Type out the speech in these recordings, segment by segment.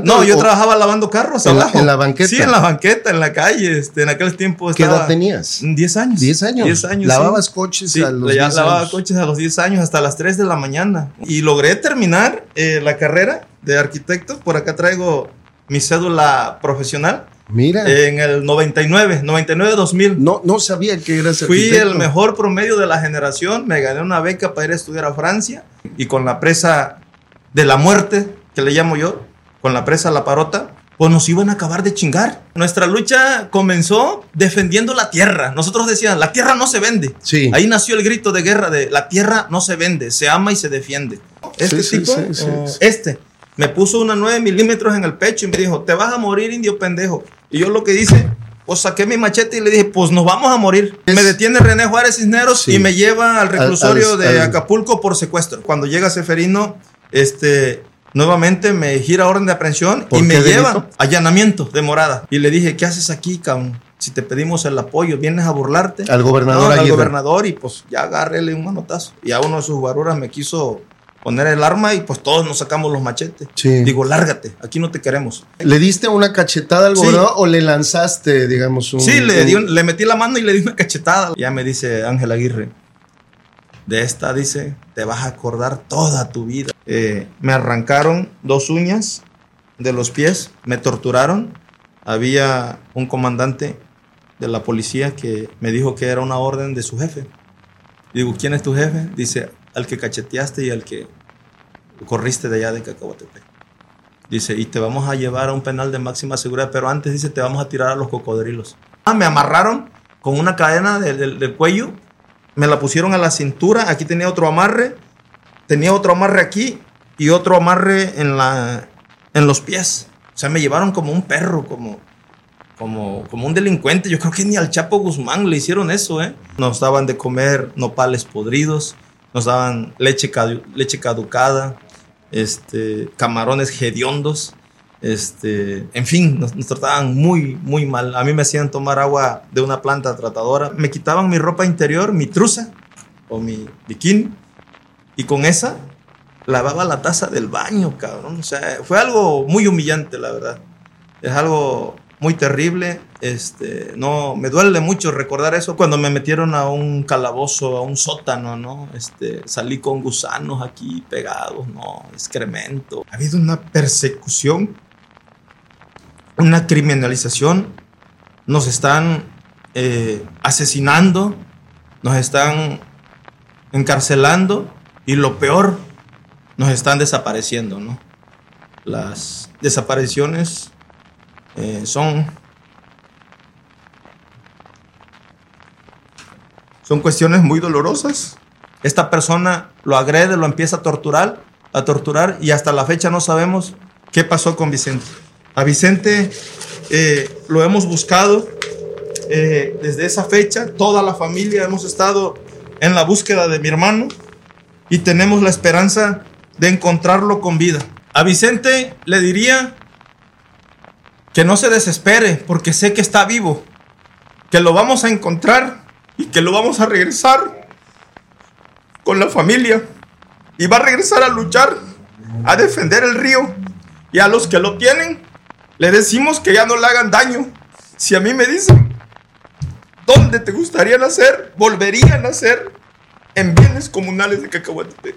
No, yo trabajaba lavando carros en abajo. La, en la banqueta. Sí, en la banqueta, en la calle. Este, en aquel tiempo ¿Qué edad tenías? 10 años. 10 años. 10 años. Lavabas sí. coches sí, a los ya 10 lavaba años. coches a los 10 años hasta las 3 de la mañana. Y logré terminar eh, la carrera de arquitecto. Por acá traigo mi cédula profesional. Mira. En el 99, 99-2000. No, no sabía que eras Fui arquitecto. el mejor promedio de la generación. Me gané una beca para ir a estudiar a Francia. Y con la presa de la muerte, que le llamo yo, con la presa La Parota, pues nos iban a acabar de chingar. Nuestra lucha comenzó defendiendo la tierra. Nosotros decíamos, la tierra no se vende. Sí. Ahí nació el grito de guerra de la tierra no se vende, se ama y se defiende. Este Sí, tipo, sí, eh, este, me puso una 9 milímetros en el pecho y me dijo, te vas a morir, indio pendejo. Y yo lo que hice, pues saqué mi machete y le dije, pues nos vamos a morir. Me detiene René Juárez Cisneros Sí. y me lleva al reclusorio al- de al- Acapulco por secuestro. Cuando llega Seferino, este, nuevamente me gira orden de aprehensión ¿Por y me lleva delito? allanamiento de morada. Y le dije, ¿qué haces aquí, cabrón? Si te pedimos el apoyo, vienes a burlarte. Al gobernador No, al gobernador y pues ya agárrele un manotazo. Y a uno de sus guaruras me quiso poner el arma y pues todos nos sacamos los machetes. Sí. Digo, lárgate, aquí no te queremos. ¿Le diste una cachetada al Sí. gobernador o le lanzaste, digamos, un. Sí, le, un- di un- le metí la mano y le di una cachetada. Ya me dice Ángel Aguirre, de esta dice, te vas a acordar toda tu vida. Eh, me arrancaron dos uñas de los pies, me torturaron. Había un comandante de la policía que me dijo que era una orden de su jefe. Digo, ¿quién es tu jefe? Dice, al que cacheteaste y al que corriste de allá de Cacahuatepec. Dice, y te vamos a llevar a un penal de máxima seguridad, pero antes dice, te vamos a tirar a los cocodrilos. Ah, me amarraron con una cadena del, cuello, me la pusieron a la cintura, aquí tenía otro amarre, tenía otro amarre aquí y otro amarre en, la, en los pies. O sea, me llevaron como un perro, como, como, como un delincuente. Yo creo que ni al Chapo Guzmán le hicieron eso, ¿eh? Nos daban de comer nopales podridos, nos daban leche, leche caducada, este, camarones hediondos, este, en fin, nos, nos trataban muy, muy mal. A mí me hacían tomar agua de una planta tratadora, me quitaban mi ropa interior, mi truza o mi bikini, y con esa lavaba la taza del baño, cabrón. O sea, fue algo muy humillante, la verdad. Es algo muy terrible. Este, no, me duele mucho recordar eso cuando me metieron a un calabozo, a un sótano, ¿no? Este, salí con gusanos aquí pegados, ¿no? Excremento. Ha habido una persecución, una criminalización. Nos están eh, asesinando, nos están encarcelando y lo peor, nos están desapareciendo, ¿no? Las desapariciones eh, son son cuestiones muy dolorosas. Esta persona lo agrede, lo empieza a torturar, a torturar y hasta la fecha no sabemos qué pasó con Vicente. A Vicente eh, lo hemos buscado eh, desde esa fecha, toda la familia hemos estado en la búsqueda de mi hermano y tenemos la esperanza de encontrarlo con vida. A Vicente le diría que no se desespere porque sé que está vivo, que lo vamos a encontrar y que lo vamos a regresar con la familia y va a regresar a luchar, a defender el río y a los que lo tienen le decimos que ya no le hagan daño. Si a mí me dicen, ¿dónde te gustaría nacer? Volvería a nacer en bienes comunales de Cacahuatepec.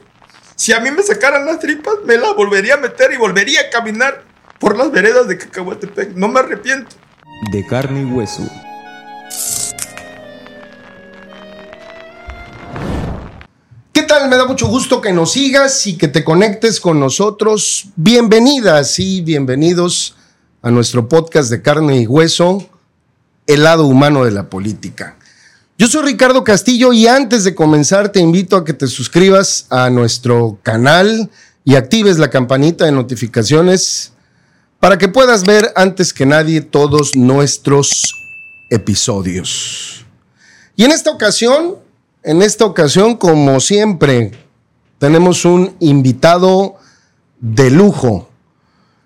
Si a mí me sacaran las tripas, me las volvería a meter y volvería a caminar por las veredas de Cacahuatepec. No me arrepiento. de carne y hueso. ¿Qué tal? Me da mucho gusto que nos sigas y que te conectes con nosotros. Bienvenidas y bienvenidos a nuestro podcast de carne y hueso, el lado humano de la política. Yo soy Ricardo Castillo y antes de comenzar te invito a que te suscribas a nuestro canal y actives la campanita de notificaciones para que puedas ver antes que nadie todos nuestros episodios. Y en esta ocasión, en esta ocasión, como siempre, tenemos un invitado de lujo.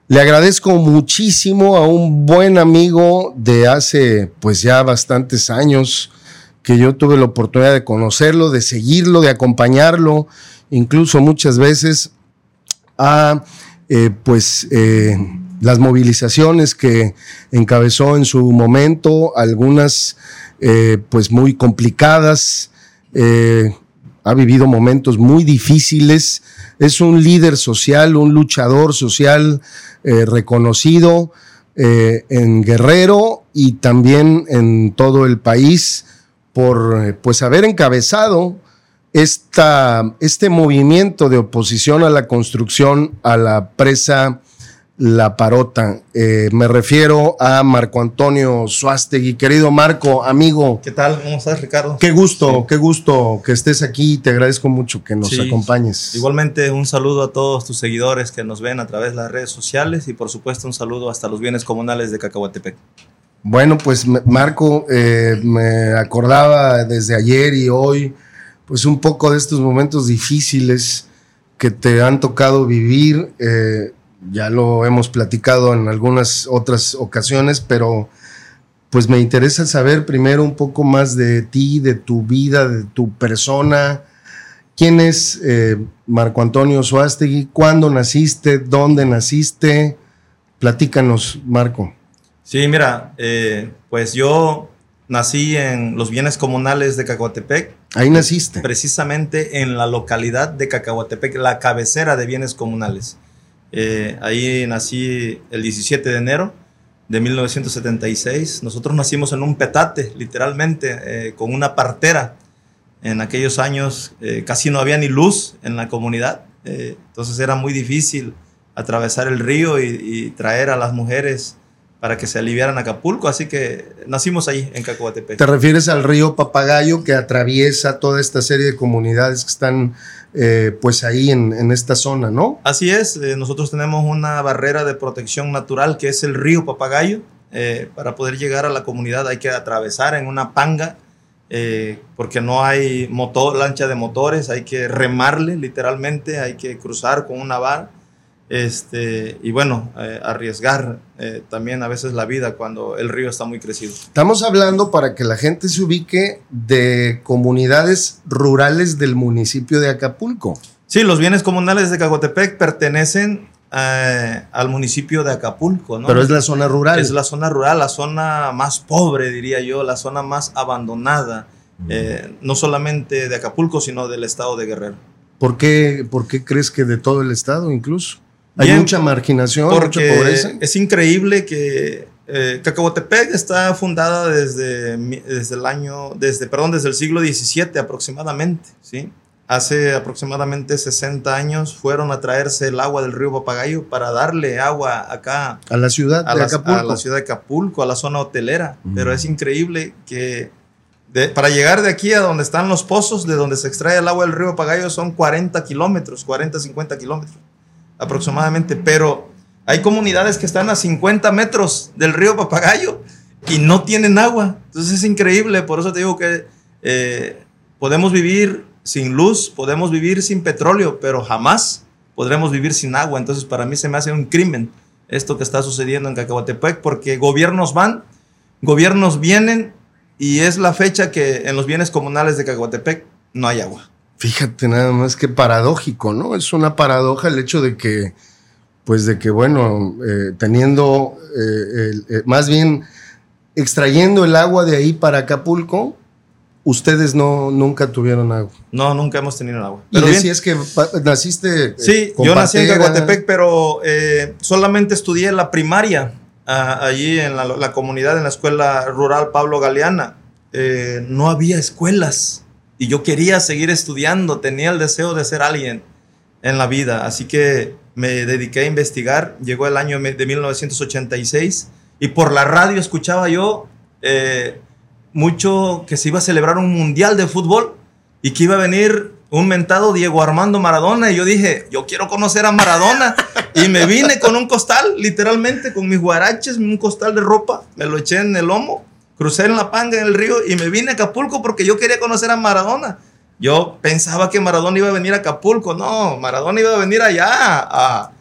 Le agradezco muchísimo a un buen amigo de hace pues ya bastantes años que yo tuve la oportunidad de conocerlo, de seguirlo, de acompañarlo, incluso muchas veces a eh, pues eh, las movilizaciones que encabezó en su momento, algunas eh, pues muy complicadas, ha vivido momentos muy difíciles, es un líder social, un luchador social reconocido en Guerrero y también en todo el país por pues haber encabezado esta, este movimiento de oposición a la construcción a la presa la Parota. Eh, me refiero a Marco Antonio Suástegui. Querido Marco, amigo. ¿Qué tal? ¿Cómo estás, Ricardo? Qué gusto, qué gusto que estés aquí. Te agradezco mucho que nos acompañes. Igualmente, un saludo a todos tus seguidores que nos ven a través de las redes sociales y, por supuesto, un saludo hasta los bienes comunales de Cacahuatepec. Bueno, pues Marco, eh, me acordaba desde ayer y hoy, pues un poco de estos momentos difíciles que te han tocado vivir. Eh, ya lo hemos platicado en algunas otras ocasiones, pero pues me interesa saber primero un poco más de ti, de tu vida, de tu persona. ¿Quién es eh, Marco Antonio Suástegui? ¿Cuándo naciste? ¿Dónde naciste? Platícanos, Marco. Sí, mira, eh, pues yo nací en los bienes comunales de Cacahuatepec. Ahí naciste. Precisamente en la localidad de Cacahuatepec, la cabecera de bienes comunales. Eh, ahí nací el 17 de enero de 1976. Nosotros nacimos en un petate, literalmente, eh, con una partera. En aquellos años eh, casi no había ni luz en la comunidad, entonces era muy difícil atravesar el río y, traer a las mujeres para que se aliviaran Acapulco, así que nacimos ahí en Cacoatepec. ¿Te refieres al río Papagayo que atraviesa toda esta serie de comunidades que están eh, pues ahí en, esta zona, ¿no? Así es, eh, nosotros tenemos una barrera de protección natural que es el río Papagayo. Eh, para poder llegar a la comunidad hay que atravesar en una panga porque no hay motor, lancha de motores, hay que remarle literalmente, hay que cruzar con una vara este, y bueno, eh, arriesgar eh, también a veces la vida cuando el río está muy crecido. Estamos hablando para que la gente se ubique de comunidades rurales del municipio de Acapulco. Sí, los bienes comunales de Cagotepec pertenecen eh, al municipio de Acapulco, ¿no? Pero es la zona rural. Es la zona rural, la zona más pobre, diría yo, la zona más abandonada, no solamente de Acapulco, sino del estado de Guerrero. ¿Por qué, ¿Por qué crees que de todo el estado incluso? Hay mucha marginación, mucha pobreza. Es increíble que eh, Cacahuatepec está fundada desde, desde el año, desde, perdón, desde el siglo XVII aproximadamente, ¿sí? Hace aproximadamente 60 años fueron a traerse el agua del río Papagayo para darle agua acá. A la ciudad de Acapulco. A la ciudad de Acapulco, a la zona hotelera. Pero es increíble que para llegar de aquí a donde están los pozos, de donde se extrae el agua del río Papagayo, son 40 kilómetros, 40, 50 kilómetros aproximadamente, pero hay comunidades que están a 50 metros del río Papagayo y no tienen agua. Entonces es increíble, por eso te digo que eh, podemos vivir sin luz, podemos vivir sin petróleo, pero jamás podremos vivir sin agua. Entonces para mí se me hace un crimen esto que está sucediendo en Cacahuatepec, porque gobiernos van, gobiernos vienen y es la fecha que en los bienes comunales de Cacahuatepec no hay agua. Fíjate nada más que paradójico, ¿no? Es una paradoja el hecho de que, pues de que, bueno, eh, teniendo, eh, eh, más bien extrayendo el agua de ahí para Acapulco, ustedes no nunca tuvieron agua. No, nunca hemos tenido agua. Pero y es que naciste. Sí, yo nací en Caguatepec, pero solamente estudié la primaria allí en la, la, comunidad, en la escuela rural Pablo Galeana. no había escuelas y yo quería seguir estudiando, tenía el deseo de ser alguien en la vida, así que me dediqué a investigar, llegó el año de 1986 y por la radio escuchaba yo eh, mucho que se iba a celebrar un mundial de fútbol y que iba a venir un mentado Diego Armando Maradona y yo dije, yo quiero conocer a Maradona y me vine con un costal, literalmente con mis guaraches, un costal de ropa, me lo eché en el lomo Crucé en la panga en el río y me vine a Acapulco porque yo quería conocer a Maradona. Yo pensaba que Maradona iba a venir a Acapulco. No, Maradona iba a venir allá a,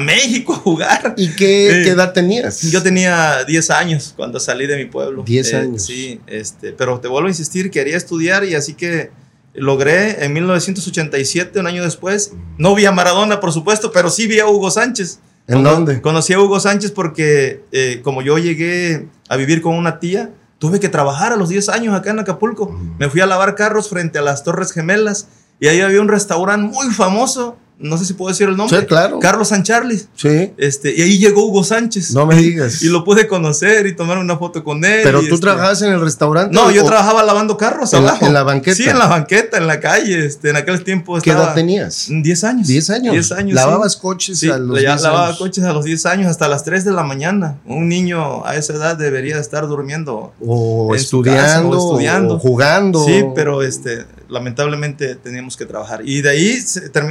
México a jugar. ¿Y qué, edad tenías? Yo tenía 10 años cuando salí de mi pueblo. 10 eh, años. Sí, este, pero te vuelvo a insistir, quería estudiar y así que logré en 1987, un año después. No vi a Maradona, por supuesto, pero sí vi a Hugo Sánchez. ¿En Cono- dónde? Conocí a Hugo Sánchez porque eh, como yo llegué a vivir con una tía, tuve que trabajar a los 10 años acá en Acapulco. Me fui a lavar carros frente a las Torres Gemelas y ahí había un restaurante muy famoso, no sé si puedo decir el nombre. Sí, claro. Carlos San Charles. Sí. Este, y ahí llegó Hugo Sánchez. No me digas. Y lo pude conocer y tomar una foto con él. Pero tú este- trabajabas en el restaurante. No, yo trabajaba lavando carros ¿En la- abajo. en la banqueta? Sí, en la banqueta, en la calle. Este, en aquel tiempo ¿Qué estaba... edad tenías? 10 años. 10 años. 10 años. Lavabas sí. coches Sí, a los ya 10 lavaba años. coches a los 10 años hasta las 3 de la mañana. Un niño a esa edad debería estar durmiendo. O casa, estudiando, o estudiando. o jugando. Sí, pero este, lamentablemente teníamos que trabajar. Y de ahí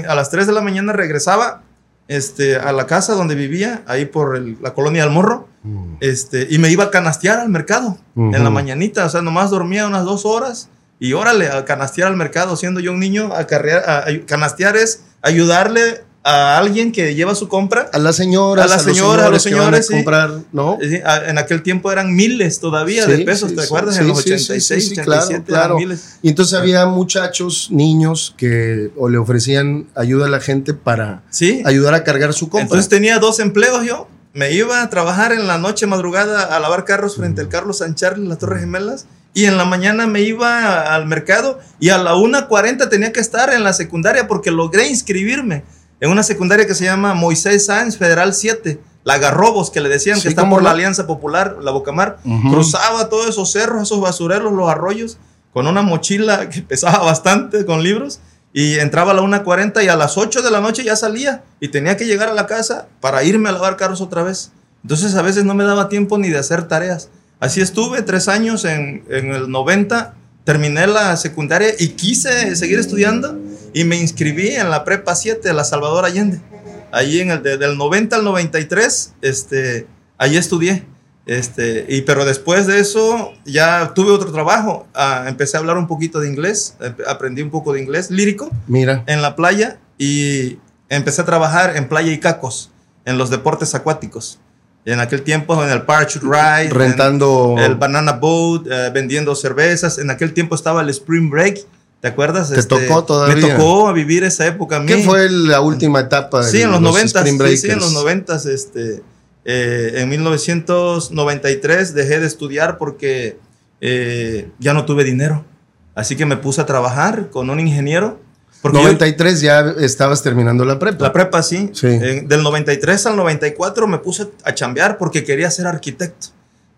a las 3 de la mañana regresaba este, a la casa donde vivía, ahí por el- la colonia del Morro. Mm. Este, y me iba a canastear al mercado en la mañanita. O sea, nomás dormía unas dos horas y órale, a canastear al mercado. Siendo yo un niño, a, carrear- a- a- canastear es ayudarle a alguien que lleva su compra. A las señoras, A las señoras, a los que van señores, sí. comprar, ¿no? A- En aquel tiempo eran miles todavía Sí, de pesos, sí, ¿te acuerdas? sí, en los sí, sí, 86, sí, sí, claro, 87 claro. eran miles. Y entonces había muchachos, niños que o le ofrecían ayuda a la gente para Sí. ayudar a cargar su compra. Entonces tenía dos empleos yo. Me iba a trabajar en la noche madrugada a lavar carros frente al Carlos San Charles, las Torres Gemelas. Y en la mañana me iba a- al mercado y a la 1.40 tenía que estar en la secundaria porque logré inscribirme en una secundaria que se llama Moisés Sáenz Federal 7. La Garrobos, que le decían Sí, que está por la. Alianza Popular, la Bocamar. Ujú. Cruzaba todos esos cerros, esos basureros, los arroyos, con una mochila que pesaba bastante con libros. Y entraba a la 1.40 y a las 8 de la noche ya salía. Y tenía que llegar a la casa para irme a lavar carros otra vez. Entonces a veces no me daba tiempo ni de hacer tareas. Así estuve tres años en, en el 90. Terminé la secundaria y quise seguir estudiando. Y me inscribí en la prepa 7 de la Salvador Allende. Allí en el de- del 90 al 93, este, allí estudié. Este, y, pero después de eso ya tuve otro trabajo. Ah, empecé a hablar un poquito de inglés, aprendí un poco de inglés lírico Mira, en la playa y empecé a trabajar en playa y cacos, en los deportes acuáticos. En aquel tiempo en el parachute ride, en rentando. el banana boat, eh, vendiendo cervezas. En aquel tiempo estaba el spring break, ¿te acuerdas? Este, ¿Te tocó todavía? Me tocó vivir esa época a mí. ¿Qué fue la última etapa? Sí, en los 90, Spring sí, sí, en los 90, este, eh, en 1993 dejé de estudiar porque eh, ya no tuve dinero. Así que me puse a trabajar con un ingeniero. Porque yo- 93 ya estabas terminando la prepa. la prepa, sí. Sí. En- del 93 al 94 me puse a chambear porque quería ser arquitecto.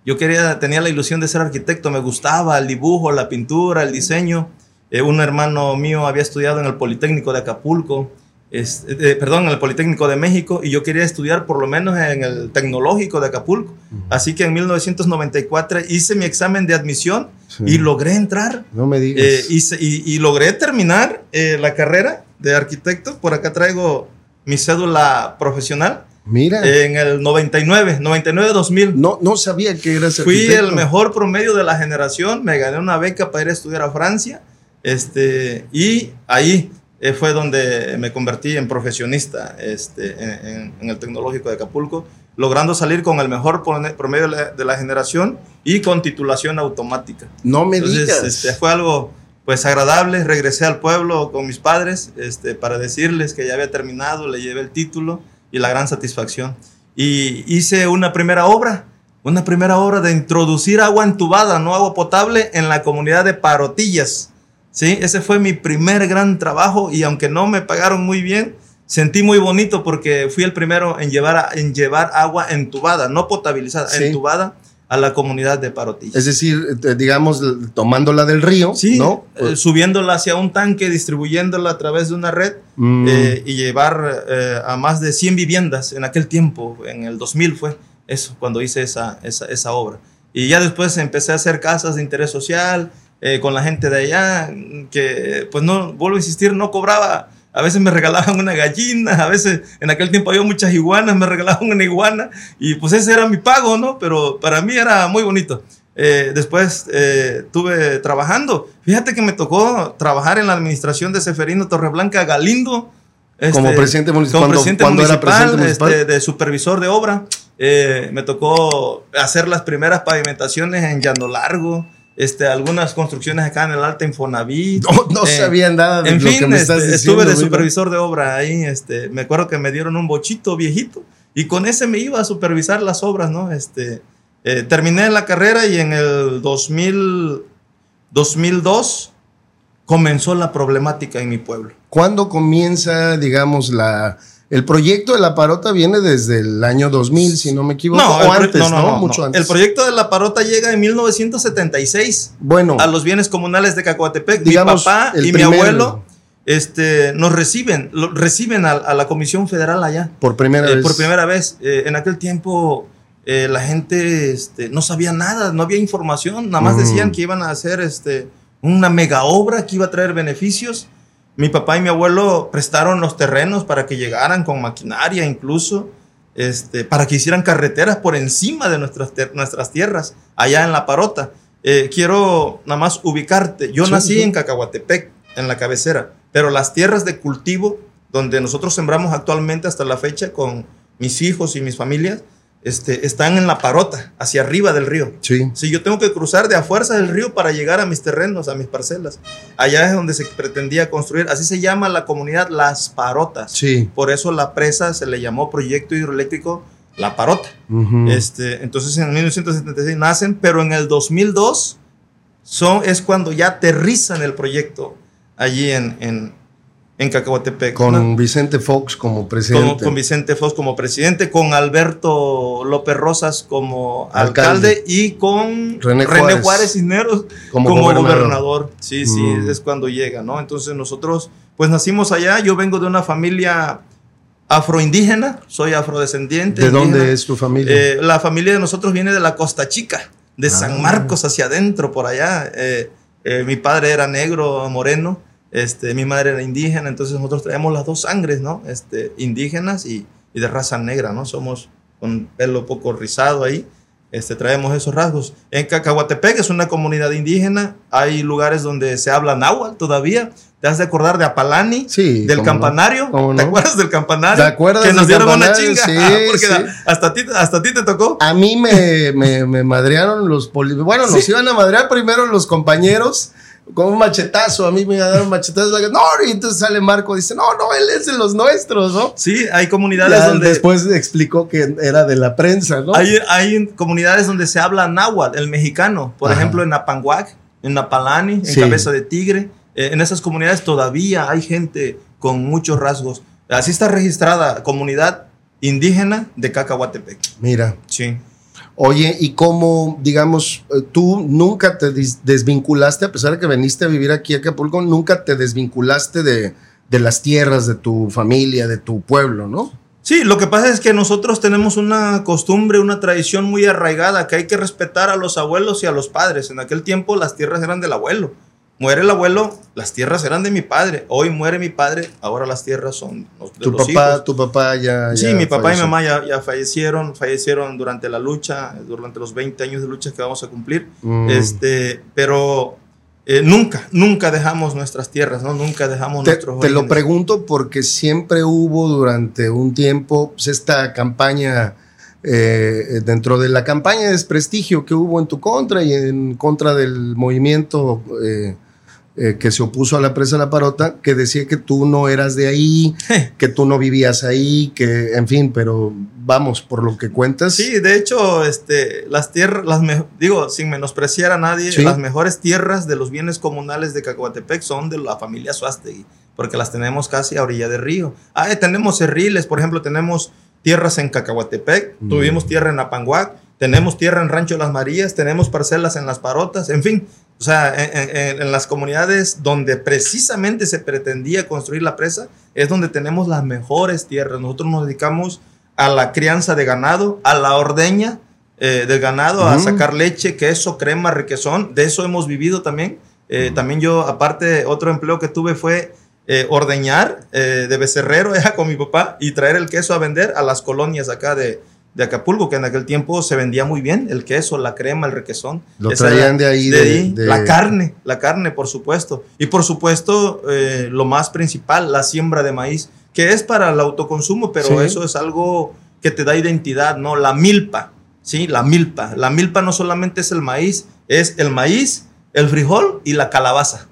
Yo quería, tenía la ilusión de ser arquitecto, me gustaba el dibujo, la pintura, el diseño. Eh, un hermano mío había estudiado en el Politécnico de Acapulco, es- eh, perdón, en el Politécnico de México, y yo quería estudiar por lo menos en el Tecnológico de Acapulco. Así que en 1994 hice mi examen de admisión Sí. y logré entrar. No me digas. Eh, hice- y, y logré terminar eh, la carrera de arquitecto. Por acá traigo mi cédula profesional. Mira, En el 99, 99-2000. no, no sabía que eras Fui arquitecto. el mejor promedio de la generación. Me gané una beca para ir a estudiar a Francia. Este, y ahí eh, fue donde me convertí en profesionista este, en, en- en el Tecnológico de Acapulco, logrando salir con el mejor promedio de la, de la generación y con titulación automática. No me Entonces, digas. este, fue algo pues agradable. Regresé al pueblo con mis padres este, para decirles que ya había terminado, le llevé el título y la gran satisfacción. Y hice una primera obra, una primera obra de introducir agua entubada, no agua potable, en la comunidad de Parotillas. ¿Sí? Ese fue mi primer gran trabajo y aunque no me pagaron muy bien, sentí muy bonito porque fui el primero en llevar, a- en llevar agua entubada, no potabilizada, Sí. entubada a la comunidad de Parotillas. Es decir, eh, digamos, tomándola del río, Sí, ¿no? eh, subiéndola hacia un tanque, distribuyéndola a través de una red Mm, eh, y llevar eh, a más de 100 viviendas en aquel tiempo, en el 2000 fue eso, cuando hice esa, esa, esa obra. Y ya después empecé a hacer casas de interés social eh, con la gente de allá, que pues no, vuelvo a insistir, no cobraba. A veces me regalaban una gallina, a veces en aquel tiempo había muchas iguanas, me regalaban una iguana y pues ese era mi pago, ¿no? Pero para mí era muy bonito. Eh, después eh, estuve trabajando. Fíjate que me tocó trabajar en la administración de Seferino Torreblanca Galindo. Como presidente municipal, como presidente cuando era municipal, presidente municipal. este, de supervisor de obra. Eh, me tocó hacer las primeras pavimentaciones en Llano Largo. Este, algunas construcciones acá en el Alta Infonavit. no no Eh, sabía nada de en lo fin, que me este, estás diciendo. estuve de supervisor de obra ahí. Este, me acuerdo que me dieron un bochito viejito Y con ese me iba a supervisar las obras, ¿no? Este, eh, terminé la carrera y en el 2000, 2002 comenzó la problemática en mi pueblo. ¿Cuándo comienza, digamos, la, el proyecto de la parota viene desde el año 2000, si no me equivoco, No, o antes, no, ¿no? no, Mucho antes. El proyecto de la parota llega en 1976 bueno, a los bienes comunales de Cacuatepec. Digamos, mi papá y primer- mi abuelo este, nos reciben, lo- reciben a, a la Comisión Federal allá. por primera Eh, vez. por primera vez. Eh, en aquel tiempo eh, la gente este, no sabía nada, no había información, nada más Mm. decían que iban a hacer este, una mega obra que iba a traer beneficios. Mi papá y mi abuelo prestaron los terrenos para que llegaran con maquinaria incluso, este, para que hicieran carreteras por encima de nuestras, nuestras tierras, allá en La Parota. Eh, quiero nada más ubicarte. Yo Sí, nací sí. en Cacahuatepec, en la cabecera, pero las tierras de cultivo, donde nosotros sembramos actualmente hasta la fecha con mis hijos y mis familias, este, están en La Parota, hacia arriba del río. Sí. Si yo tengo que cruzar de a fuerza del río para llegar a mis terrenos, a mis parcelas. Allá es donde se pretendía construir. Así se llama la comunidad Las Parotas. Sí. Por eso la presa se le llamó Proyecto Hidroeléctrico La Parota. Ujú. Este, entonces en 1976 nacen, pero en el 2002 son, es cuando ya aterrizan el proyecto allí en, en, en Cacahuatepec. con ¿no? Vicente Fox como presidente. con Vicente Fox como presidente, con Alberto López Rosas como Alcalde. alcalde, y con René René, Juárez. Juárez. Cisneros como, como, gobernador. gobernador. Sí, sí, Mm. es cuando llega, ¿no? Entonces nosotros, pues nacimos allá. Yo vengo de una familia afroindígena, soy afrodescendiente. ¿De indígena. dónde es tu familia? Eh, la familia de nosotros viene de la Costa Chica, de Ah. San Marcos hacia adentro, por allá. Eh, eh, mi padre era negro, moreno, este, mi madre era indígena, entonces nosotros traemos las dos sangres, ¿no? Este, indígenas y, y de raza negra, ¿no? Somos con pelo poco rizado ahí. Este, traemos esos rasgos. En Cacahuatepec es una comunidad indígena. Hay lugares donde se habla náhuatl todavía. ¿Te has de acordar de Apalani? Sí, Del no. campanario. ¿Cómo ¿Te no? acuerdas del campanario? ¿Te acuerdas Que nos dieron una chinga. Sí, Porque sí. hasta a ti, hasta ti te tocó. A mí me, me, me madrearon los poli... Bueno, nos iban a madrear primero los compañeros con un machetazo. A mí me dar un machetazo. No, y entonces sale Marco y dice, no, no, él es de los nuestros, ¿no? Sí, hay comunidades Ya donde Después explicó que era de la prensa, ¿no? hay, hay comunidades donde se habla náhuatl, el mexicano. Por Ajá. ejemplo, en Apanguac, en Napalani, en Sí. Cabeza de Tigre. Eh, en esas comunidades todavía hay gente con muchos rasgos. Así está registrada comunidad indígena de Cacahuatepec. Mira. Sí. Oye, ¿y cómo, digamos, eh, tú nunca te desvinculaste, a pesar de que viniste a vivir aquí a Acapulco, nunca te desvinculaste de, de las tierras, de tu familia, de tu pueblo, ¿no? Sí, lo que pasa es que nosotros tenemos una costumbre, una tradición muy arraigada, que hay que respetar a los abuelos y a los padres. En aquel tiempo las tierras eran del abuelo. Muere el abuelo, las tierras eran de mi padre. Hoy muere mi padre, ahora las tierras son de Tu los papá, hijos. tu papá ya. Sí, ya mi papá falleció. y mamá ya, ya fallecieron, fallecieron durante la lucha, durante los 20 años de lucha que vamos a cumplir. Mm. Este, pero eh, nunca, nunca dejamos nuestras tierras, ¿no? Nunca dejamos Te, nuestros te lo pregunto porque siempre hubo durante un tiempo pues, esta campaña, eh, dentro de la campaña de desprestigio que hubo en tu contra y en contra del movimiento eh, eh, que se opuso a la presa la parota, que decía que tú no eras de ahí, que tú no vivías ahí, que, en fin, pero vamos, por lo que cuentas. Sí, de hecho, este, las tierras, las me- digo, sin menospreciar a nadie, Sí. las mejores tierras de los bienes comunales de Cacahuatepec son de la familia Suástegui, porque las tenemos casi a orilla de río. Ah, eh, tenemos cerriles, por ejemplo, tenemos tierras en Cacahuatepec, Mm. tuvimos tierra en Apanguac, tenemos tierra en Rancho Las Marías, tenemos parcelas en Las Parotas, en fin. O sea, en, en- en las comunidades donde precisamente se pretendía construir la presa, es donde tenemos las mejores tierras. Nosotros nos dedicamos a la crianza de ganado, a la ordeña eh, del ganado, a Mm. sacar leche, queso, crema, requesón. De eso hemos vivido también. Eh, También yo, aparte, otro empleo que tuve fue eh, ordeñar eh, de becerrero ya, con mi papá y traer el queso a vender a las colonias acá de, de Acapulco, que en aquel tiempo se vendía muy bien el queso, la crema, el requesón. Lo Esa traían de ahí, de de- ahí. de- La carne, la carne, por supuesto. Y por supuesto, eh, lo más principal, la siembra de maíz, que es para el autoconsumo, pero Sí. eso es algo que te da identidad, ¿no? La milpa, ¿sí? La milpa. La milpa no solamente es el maíz, es el maíz, el frijol y la calabaza.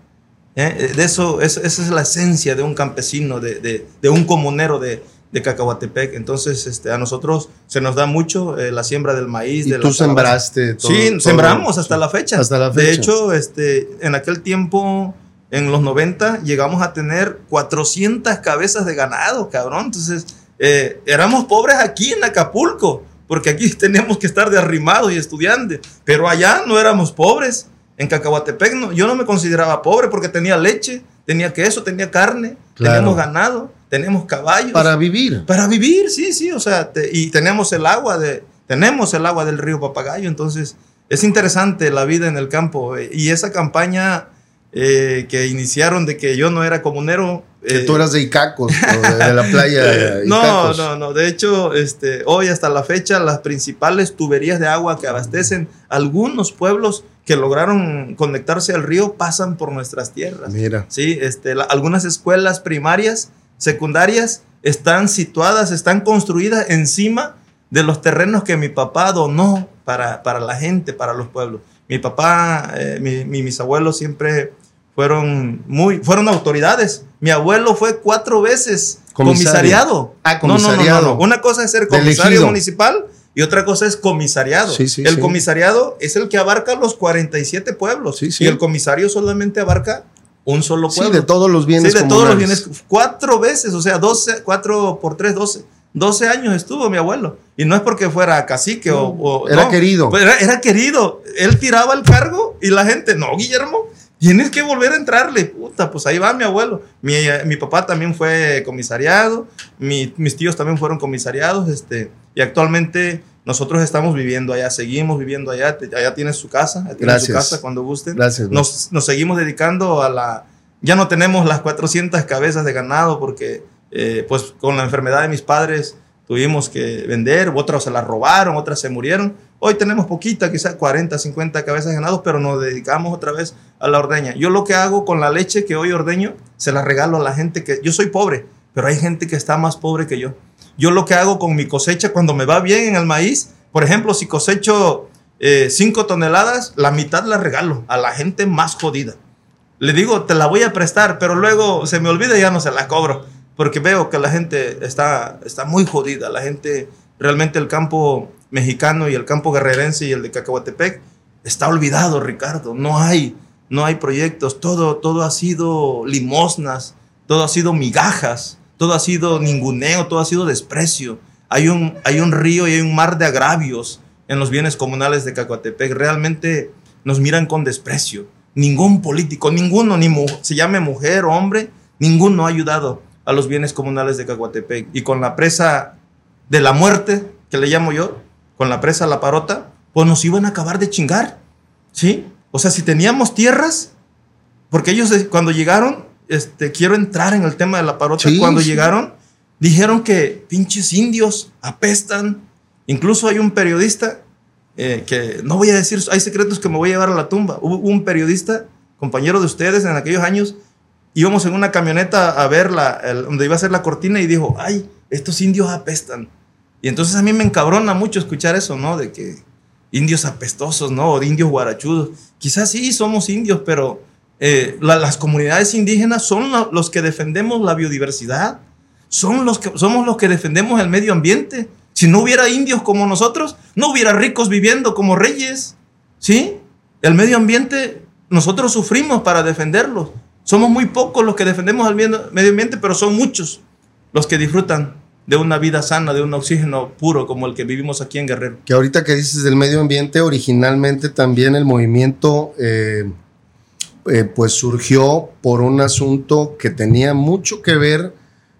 ¿eh? De eso, es- esa es la esencia de un campesino, de- de un comunero de, de Cacahuatepec. Entonces, este, a nosotros se nos da mucho eh, la siembra del maíz. Y de tú sembraste todo. Sí, todo. sembramos hasta la fecha. Hasta la De fecha. hecho, este, en aquel tiempo, en los 90, llegamos a tener 400 cabezas de ganado, cabrón. Entonces, eh, éramos pobres aquí en Acapulco, porque aquí teníamos que estar de arrimados y estudiantes. Pero allá no éramos pobres. En Cacahuatepec no, yo no me consideraba pobre porque tenía leche, tenía queso, tenía carne, Claro. teníamos ganado, teníamos caballos. Para vivir. Para vivir, sí, sí, o sea, te- y tenemos el agua de, tenemos el agua del río Papagayo, entonces es interesante la vida en el campo eh, y esa campaña eh, que iniciaron de que yo no era comunero. Que eh, tú eras de Icacos, o de, de la playa. no, no, no. De hecho, este, hoy hasta la fecha, las principales tuberías de agua que abastecen algunos pueblos que lograron conectarse al río pasan por nuestras tierras. Mira. Sí, este, la- algunas escuelas primarias, secundarias, están situadas, están construidas encima de los terrenos que mi papá donó para, para la gente, para los pueblos. Mi papá, eh, mi, mi- mis abuelos siempre fueron muy, fueron autoridades. Mi abuelo fue cuatro veces Comisario. comisariado. Ah, No, no, no, no, comisariado. no. Una cosa es ser comisario elegido. municipal y otra cosa es comisariado. Sí, sí, el sí. comisariado es el que abarca los 47 pueblos Sí, sí. y el comisario solamente abarca un solo Sí, pueblo. de todos los bienes Sí, de todos los bienes. Cuatro veces, o sea, 12, 4 por 3, 12. 12 años estuvo mi abuelo. Y no es porque fuera cacique o, o- Era no, querido. pues Era, era querido. Él tiraba el cargo y la gente, no, Guillermo, tienes que volver a entrarle. Puta, pues ahí va mi abuelo. Mi, mi papá también fue comisariado. mi- mis tíos también fueron comisariados. Este, y actualmente nosotros estamos viviendo allá, seguimos viviendo allá. Te- Allá tienes su casa, tienes su casa cuando gusten. Gracias. Nos, nos seguimos dedicando a la... Ya no tenemos las 400 cabezas de ganado porque eh, pues con la enfermedad de mis padres tuvimos que vender, otras se las robaron, otras se murieron. Hoy tenemos poquita, quizás 40, 50 cabezas de ganado, pero nos dedicamos otra vez a la ordeña. Yo lo que hago con la leche que hoy ordeño, se la regalo a la gente que... Yo soy pobre, pero hay gente que está más pobre que yo. Yo lo que hago con mi cosecha cuando me va bien en el maíz, por ejemplo, si cosecho 5 toneladas, la mitad la regalo a la gente más jodida. Le digo, te la voy a prestar, pero luego se me olvida y ya no se la cobro. Porque veo que la gente está, está muy jodida. La gente, realmente el campo mexicano y el campo guerrerense y el de Cacahuatepec está olvidado, Ricardo. No hay, no hay proyectos. Todo, todo ha sido limosnas, todo ha sido migajas, todo ha sido ninguneo, todo ha sido desprecio. Hay un, hay un río y hay un mar de agravios en los bienes comunales de Cacahuatepec. Realmente nos miran con desprecio. Ningún político, ninguno, ni se llame mujer o hombre, ninguno ha ayudado a los bienes comunales de Cacahuatepec. Y con la presa de la muerte, que le llamo yo, con la presa La Parota, pues nos iban a acabar de chingar. ¿Sí? O sea, si teníamos tierras, porque ellos cuando llegaron, este, quiero entrar en el tema de La Parota, Sí, cuando sí. llegaron, dijeron que pinches indios apestan. Incluso hay un periodista eh, que no voy a decir, hay secretos que me voy a llevar a la tumba. Hubo un periodista, compañero de ustedes en aquellos años, íbamos en una camioneta a ver la, el- donde iba a ser la cortina y dijo, ay, estos indios apestan. Y entonces a mí me encabrona mucho escuchar eso, ¿no? De que indios apestosos, ¿no? O de indios guarachudos. Quizás sí somos indios, pero eh, la- las comunidades indígenas son los que defendemos la biodiversidad, son los que, somos los que defendemos el medio ambiente. Si no hubiera indios como nosotros, no hubiera ricos viviendo como reyes, ¿sí? El medio ambiente, nosotros sufrimos para defenderlo. Somos muy pocos los que defendemos al medio medio ambiente, pero son muchos los que disfrutan de una vida sana, de un oxígeno puro como el que vivimos aquí en Guerrero. Que ahorita que dices del medio ambiente, originalmente también el movimiento eh, eh, pues surgió por un asunto que tenía mucho que ver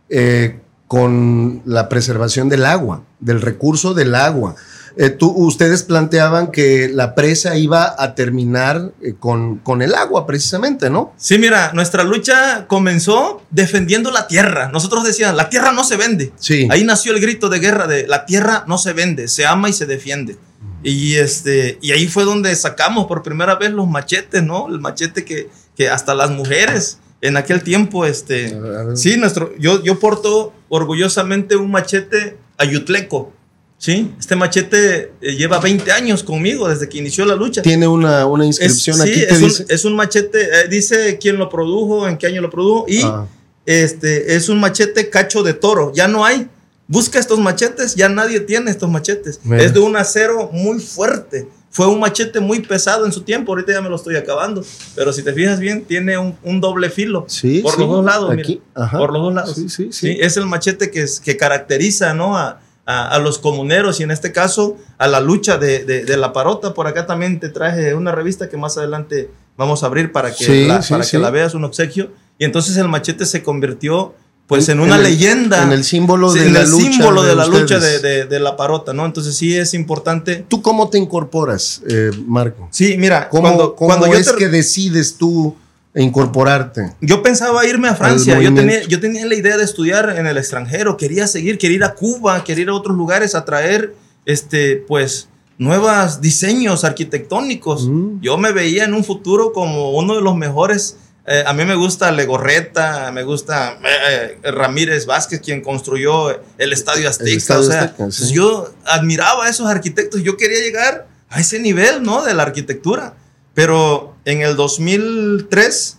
eh, con la preservación del agua, del recurso del agua. Eh, tú- ustedes planteaban que la presa iba a terminar eh, con, con el agua, precisamente, ¿no? Sí, mira, nuestra lucha comenzó defendiendo la tierra. Nosotros decíamos, la tierra no se vende. Sí. Ahí nació el grito de guerra de la tierra no se vende, se ama y se defiende. Y, este, y ahí fue donde sacamos por primera vez los machetes, ¿no? El machete que, que hasta las mujeres en aquel tiempo, este, A ver. sí, nuestro, yo, yo porto orgullosamente un machete ayutleco, ¿sí? Este machete eh, lleva 20 años conmigo desde que inició la lucha. Tiene una, una Es, inscripción sí, aquí que es, un, dice. es un machete, eh, dice quién lo produjo, en qué año lo produjo, y Ah, este, es un machete cacho de toro. Ya no hay. Busca estos machetes, ya nadie tiene estos machetes. Es de un acero muy fuerte. Fue un machete muy pesado en su tiempo, ahorita ya me lo estoy acabando. Pero si te fijas bien, tiene un, un doble filo. Sí, por sí, los dos lados, aquí. Por los dos lados. Sí, es el machete que, es- que caracteriza ¿no? a, a- a los comuneros y en este caso a la lucha de, de- de la parota. Por acá también te traje una revista que más adelante vamos a abrir para que, la, para que la veas, un obsequio. Y entonces el machete se convirtió pues en, una en el- leyenda. en el símbolo Sí, de en la el lucha símbolo de, de la lucha de, ustedes. de- de la parota, ¿no? Entonces sí es importante. ¿Tú cómo te incorporas, eh, Marco? Sí, mira, ¿Cómo, cuando, cómo cuando yo es te- que decides tú incorporarte? Yo pensaba irme a Francia, yo tenía, yo tenía la idea de estudiar en el extranjero, quería seguir, quería ir a Cuba, quería ir a otros lugares a traer, este, pues, nuevos diseños arquitectónicos. Mm. Yo me veía en un futuro como uno de los mejores. Eh, a mí me gusta Legorreta, me gusta eh, eh, Ramírez Vázquez, quien construyó el Estadio Azteca. Estadio o sea, Azteca, sí. pues, yo admiraba a esos arquitectos, yo quería llegar a ese nivel, ¿no? De la arquitectura. Pero en el 2003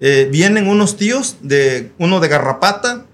eh, vienen unos tíos, de, uno de Garrapata,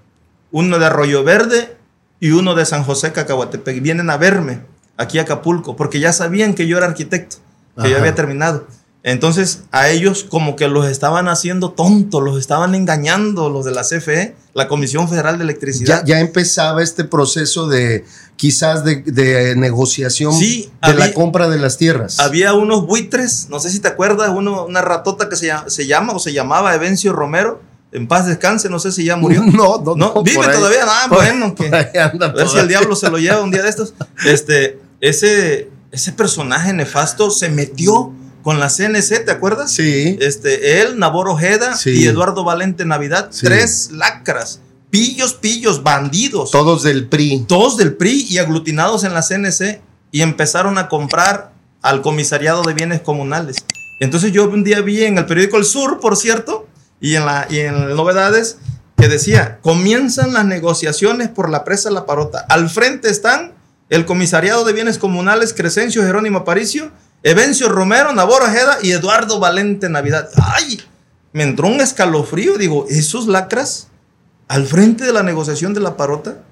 uno de Arroyo Verde y uno de San José Cacahuatepec. Vienen a verme aquí a Acapulco, porque ya sabían que yo era arquitecto, que yo Ajá. había terminado. Entonces a ellos como que los estaban haciendo tontos, los estaban engañando los de la CFE, la Comisión Federal de Electricidad. ya empezaba este proceso de quizás de, de negociación Sí, de la compra de las tierras. Había unos buitres, no sé si te acuerdas, uno, una ratota que se, llama- se llama o se llamaba Evencio Romero, en paz descanse, no sé si ya murió. No, no, No, no, vive ahí- todavía, ah, por- bueno, que ahí a ver si el diablo se lo lleva un día de estos. Este, ese, ese personaje nefasto se metió con la CNC, ¿te acuerdas? Sí. Este, él, Nabor Ojeda Sí. y Eduardo Valente Navidad, Sí. tres lacras, pillos, pillos, bandidos, Todos del PRI. todos del PRI y aglutinados en la CNC y empezaron a comprar al comisariado de bienes comunales. Entonces yo un día vi en el periódico El Sur, por cierto, y en, la, y en novedades, que decía, comienzan las negociaciones por la presa La Parota. Al frente están el comisariado de bienes comunales Crescencio Jerónimo Aparicio, Evencio Romero, Nabor Ojeda y Eduardo Valente Navidad. ¡Ay! Me entró un escalofrío. Digo, ¿esos lacras al frente de la negociación de La Parota?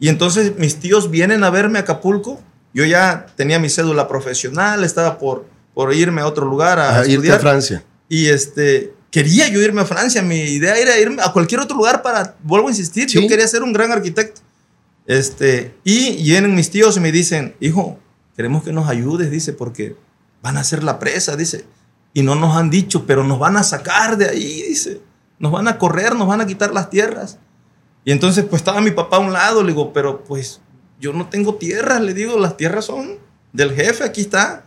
Y entonces mis tíos vienen a verme a Acapulco. Yo ya tenía mi cédula profesional, estaba por, por irme a otro lugar a, A irte a estudiar. Francia. Y este, quería yo irme a Francia. Mi idea era irme a cualquier otro lugar para, vuelvo a insistir, Sí. yo quería ser un gran arquitecto. Este, y vienen mis tíos y me dicen, hijo, queremos que nos ayudes, dice, porque van a hacer la presa, dice. Y no nos han dicho, pero nos van a sacar de ahí, dice. Nos van a correr, nos van a quitar las tierras. Y entonces, pues estaba mi papá a un lado, le digo, pero pues yo no tengo tierras, le digo, las tierras son del jefe, aquí está.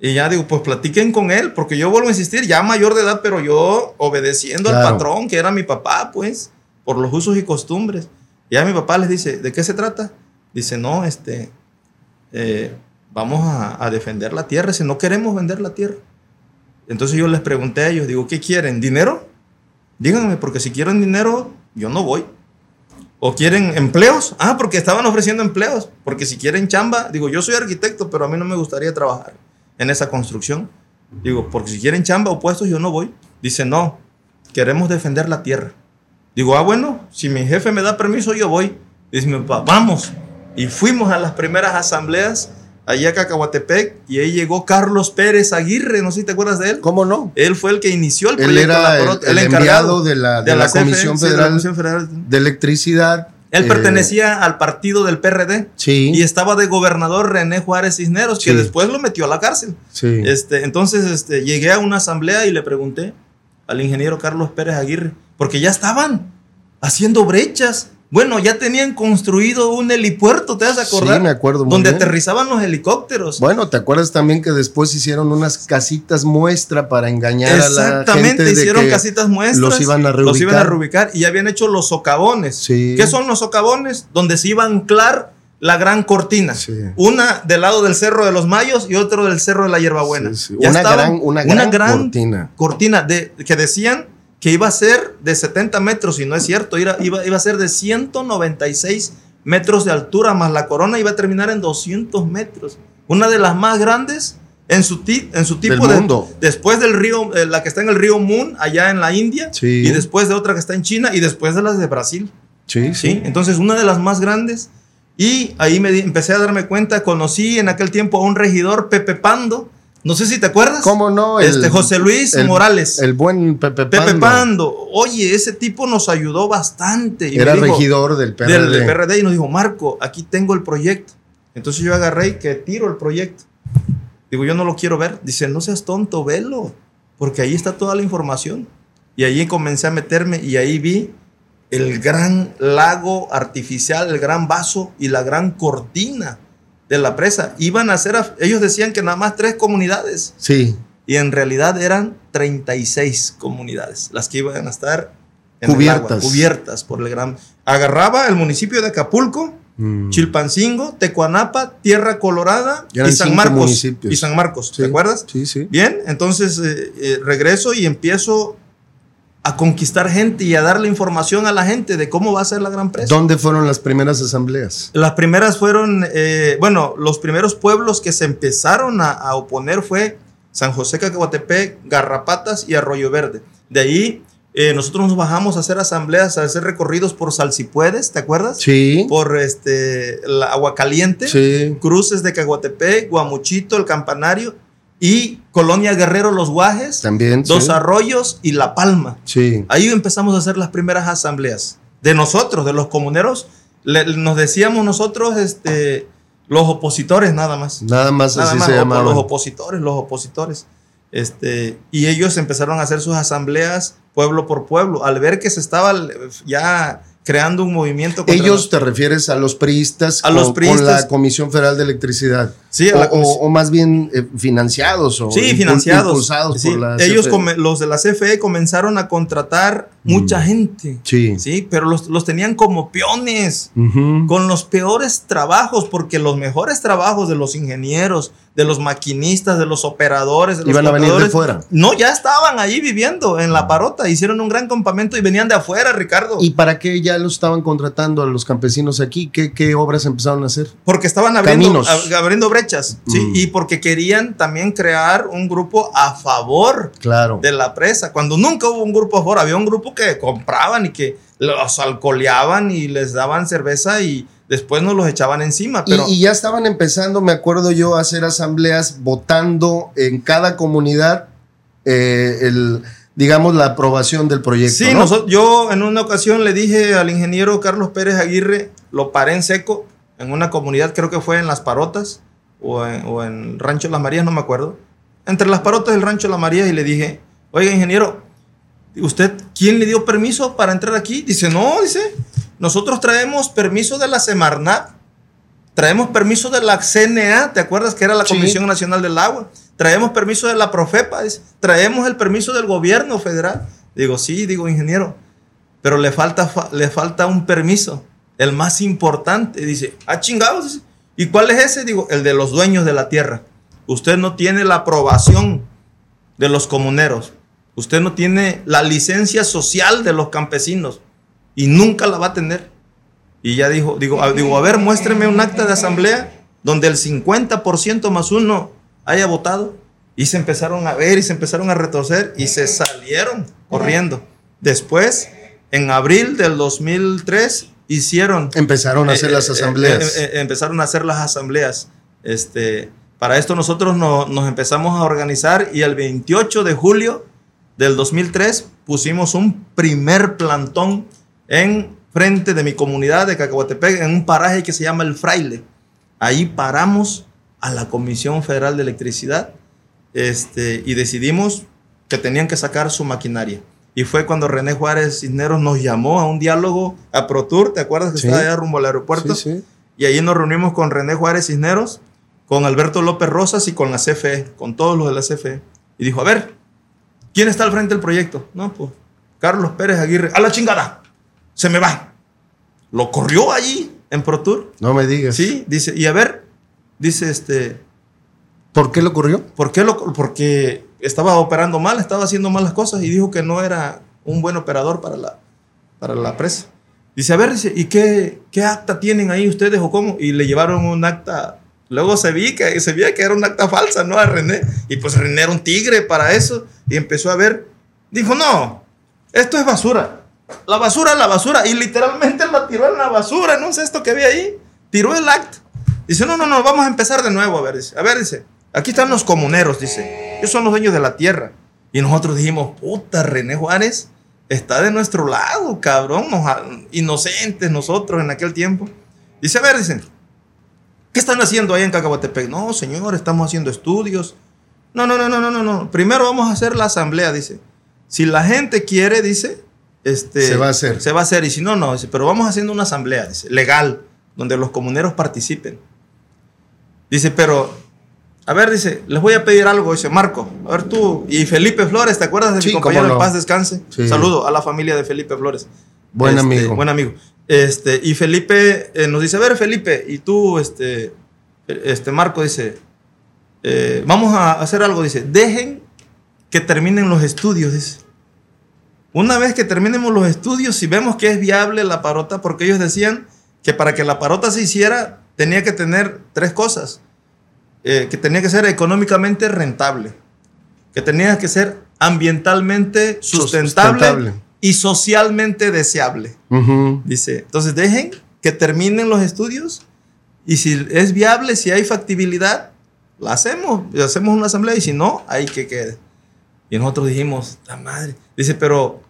Y ya digo, pues platiquen con él, porque yo vuelvo a insistir, ya mayor de edad, pero yo obedeciendo al patrón, que era mi papá, pues, por los usos y costumbres. Y ya mi papá les dice, ¿de qué se trata? Dice, no, este, eh, vamos a, defender la tierra, si no queremos vender la tierra. Entonces yo les pregunté a ellos, digo, ¿qué quieren? ¿Dinero? Díganme, porque si quieren dinero, yo no voy. ¿O quieren empleos? Ah, porque estaban ofreciendo empleos. Porque si quieren chamba, digo, yo soy arquitecto, pero a mí no me gustaría trabajar en esa construcción. Digo, porque si quieren chamba o puestos, yo no voy. Dice, no, queremos defender la tierra. Digo, ah, bueno, si mi jefe me da permiso, yo voy. Dice vamos. Y fuimos a las primeras asambleas allá a Cacahuatepec y ahí llegó Carlos Pérez Aguirre, no sé si te acuerdas de él. ¿Cómo no? Él fue el que inició el Él proyecto. era La el, enviado de la, de la CFE, Comisión sí, de la Federal Comisión Federal. de Electricidad. Él Eh, pertenecía al partido del PRD Sí. y estaba de gobernador René Juárez Cisneros, que Sí. después lo metió a la cárcel. Sí. Este, entonces este, llegué a una asamblea y le pregunté al ingeniero Carlos Pérez Aguirre, porque ya estaban haciendo brechas. Bueno, ya tenían construido un helipuerto, ¿te vas a acordar? Sí, me acuerdo muy Donde bien. aterrizaban los helicópteros. Bueno, ¿te acuerdas también que después hicieron unas casitas muestra para engañar a la Exactamente, gente de hicieron que casitas muestras. los iban a Los iban a reubicar? reubicar y habían hecho los socavones. Sí. ¿Qué son los socavones? Donde se iba a anclar la gran cortina. Sí. Una del lado del Cerro de los Mayos y otro del Cerro de la Hierbabuena. Sí, sí. Ya Una gran- una gran cortina. cortina de, que decían que iba a ser de 70 metros y no es cierto, iba, iba, a ser de 196 metros de altura, más la corona iba a terminar en 200 metros. Una de las más grandes en su, ti- en su tipo Del de... mundo. Después del río, eh, la que está en el río Moon, allá en la India, Sí. y después de otra que está en China, y después de las de Brasil. Sí, ¿sí? Entonces, una de las más grandes. Y ahí me di- empecé a darme cuenta, conocí en aquel tiempo a un regidor, Pepe Pando. No sé si te acuerdas. ¿Cómo no? Este, José Luis el- Morales. El buen Pepe Pando. Pepe Pando. Oye, ese tipo nos ayudó bastante. Y Era dijo- regidor del PRD. del, del PRD y nos dijo, Marco, aquí tengo el proyecto. Entonces yo agarré y que tiro el proyecto. Digo, yo no lo quiero ver. Dice, no seas tonto, velo, porque ahí está toda la información. Y ahí comencé a meterme y ahí vi el gran lago artificial, el gran vaso y la gran cortina de la presa. Iban a ser, ellos decían que nada más tres comunidades Sí. y en realidad eran 36 comunidades las que iban a estar en el Cubiertas. agua, cubiertas por el gran. Agarraba el municipio de Acapulco, Mm. Chilpancingo, Tecuanapa, Tierra Colorada y San Marcos. Y San Marcos. ¿te acuerdas? Sí, sí. Bien, entonces eh, eh, regreso y empiezo a conquistar gente y a darle información a la gente de cómo va a ser la gran presa. ¿Dónde fueron las primeras asambleas? Las primeras fueron, eh, bueno, los primeros pueblos que se empezaron a, a oponer fue San José Cacahuatepec, Garrapatas y Arroyo Verde. De ahí eh, nosotros nos bajamos a hacer asambleas, a hacer recorridos por Salsipuedes, ¿te acuerdas? Sí. Por este, la Agua Caliente, Sí. cruces de Cacahuatepec, Guamuchito, el Campanario y Colonia Guerrero, Los Guajes, También. Dos sí. Arroyos y La Palma. Sí. Ahí empezamos a hacer las primeras asambleas. De nosotros, de los comuneros, le- nos decíamos nosotros, este, los opositores nada más. Nada más Nada así más, se llamaban. los opositores, los opositores. Este, y ellos empezaron a hacer sus asambleas pueblo por pueblo, al ver que se estaba ya creando un movimiento. Ellos los- te refieres a los priistas, A con, los con priistas. la Comisión Federal de Electricidad. Sí, o, más bien eh, financiados o Sí, financiados. impulsados Sí, por la ellos, CFE. los de la CFE, comenzaron a contratar mucha Mm. gente. Sí. Sí, pero los, los tenían como peones. Con los peores trabajos, porque los mejores trabajos de los ingenieros, de los maquinistas, de los operadores, de los Iban a venir de fuera. No, ya estaban ahí viviendo en la parota, hicieron un gran campamento y venían de afuera, Ricardo, ¿Y para qué ya los estaban contratando a los campesinos aquí? ¿Qué, qué obras empezaron a hacer? porque estaban abriendo, ab- abriendo brechas, ¿sí? Mm. y porque querían también crear un grupo a favor Claro. de la presa, cuando nunca hubo un grupo a favor, había un grupo que compraban y que los alcoholeaban y les daban cerveza y después nos los echaban encima, Y- pero... y, ya estaban empezando, me acuerdo yo, a hacer asambleas votando en cada comunidad eh, el, digamos, la aprobación del proyecto. Sí, ¿no? noso- yo en una ocasión le dije al ingeniero Carlos Pérez Aguirre, lo paré en seco en una comunidad, creo que fue en Las Parotas o en, o en Rancho Las Marías, no me acuerdo. Entre Las Parotas y el Rancho Las Marías y le dije, oiga ingeniero, ¿usted quién le dio permiso para entrar aquí? Dice, no, dice, nosotros traemos permiso de la Semarnat, traemos permiso de la CNA, ¿te acuerdas que era la Sí. Comisión Nacional del Agua? Traemos permiso de la Profepa, dice, traemos el permiso del gobierno federal. Digo, sí, digo, ingeniero, pero le falta, fa- le falta un permiso, el más importante. Dice, ah, chingados. dice, ¿Y cuál es ese? Digo, el de los dueños de la tierra. Usted no tiene la aprobación de los comuneros. Usted no tiene la licencia social de los campesinos y nunca la va a tener. Y ya dijo, digo, a, digo, a ver, muéstreme un acta de asamblea donde el 50% más uno haya votado. Y se empezaron a ver y se empezaron a retorcer y se salieron corriendo. Después, en abril del 2003, hicieron Empezaron a hacer eh, las eh, asambleas. eh, eh, empezaron a hacer las asambleas. Este, para esto nosotros no- nos empezamos a organizar y el 28 de julio del 2003 pusimos un primer plantón en frente de mi comunidad de Cacahuatepec, en un paraje que se llama El Fraile. Ahí paramos a la Comisión Federal de Electricidad este, y decidimos que tenían que sacar su maquinaria. Y fue cuando René Juárez Cisneros nos llamó a un diálogo a ProTour, ¿te acuerdas que Sí. estaba allá rumbo al aeropuerto? Sí, sí. Y ahí nos reunimos con René Juárez Cisneros, con Alberto López Rosas y con la CFE, con todos los de la CFE. Y dijo, a ver, ¿quién está al frente del proyecto? No, pues Carlos Pérez Aguirre. A la chingada, se me va. Lo corrió allí en ProTour. No me digas. Sí, dice, y a ver, dice este, ¿Por qué le ocurrió? ¿por qué lo, porque estaba operando mal, estaba haciendo malas cosas y dijo que no era un buen operador para la, para la presa. Dice, a ver, dice, ¿y qué, qué acta tienen ahí ustedes o cómo? Y le llevaron un acta. Luego se vi que se veía que era un acta falsa, ¿no? A René. Y pues René era un tigre para eso. Y empezó a ver. Dijo, no, esto es basura. La basura, la basura. Y literalmente la tiró en la basura, en un cesto que había ahí. tiró el acta. Dice, no, no, no, vamos a empezar de nuevo. A ver, dice, a ver, dice, aquí están los comuneros, dice, ellos son los dueños de la tierra. Y nosotros dijimos, puta, René Juárez está de nuestro lado, cabrón, nos- inocentes nosotros en aquel tiempo. Dice, a ver, dicen, ¿qué están haciendo ahí en Cacahuatepec? No, señor, estamos haciendo estudios. No, no, no, no, no, no. Primero vamos a hacer la asamblea, dice. Si la gente quiere, dice, este, Se va a hacer. Se va a hacer. Y si no, no. Dice, pero vamos haciendo una asamblea, dice, legal, donde los comuneros participen. Dice, pero, a ver, dice, les voy a pedir algo, dice Marco. A ver tú, y Felipe Flores, ¿te acuerdas de Sí, mi compañero no. en paz descanse? Sí. Saludo a la familia de Felipe Flores. Buen Este, amigo. Buen amigo. Este, y Felipe eh, nos dice, a ver, Felipe, y tú, este, este Marco dice, eh, vamos a hacer algo, dice, dejen que terminen los estudios, dice. Una vez que terminemos los estudios, si vemos que es viable la parota, porque ellos decían que para que la parota se hiciera, tenía que tener tres cosas. Eh, que tenía que ser económicamente rentable, que tenía que ser ambientalmente sustentable, Sustentable. Y socialmente deseable. Ujú. Dice, entonces dejen que terminen los estudios y si es viable, si hay factibilidad, la hacemos, hacemos una asamblea y si no, ahí que quede. Y nosotros dijimos, la madre, dice, pero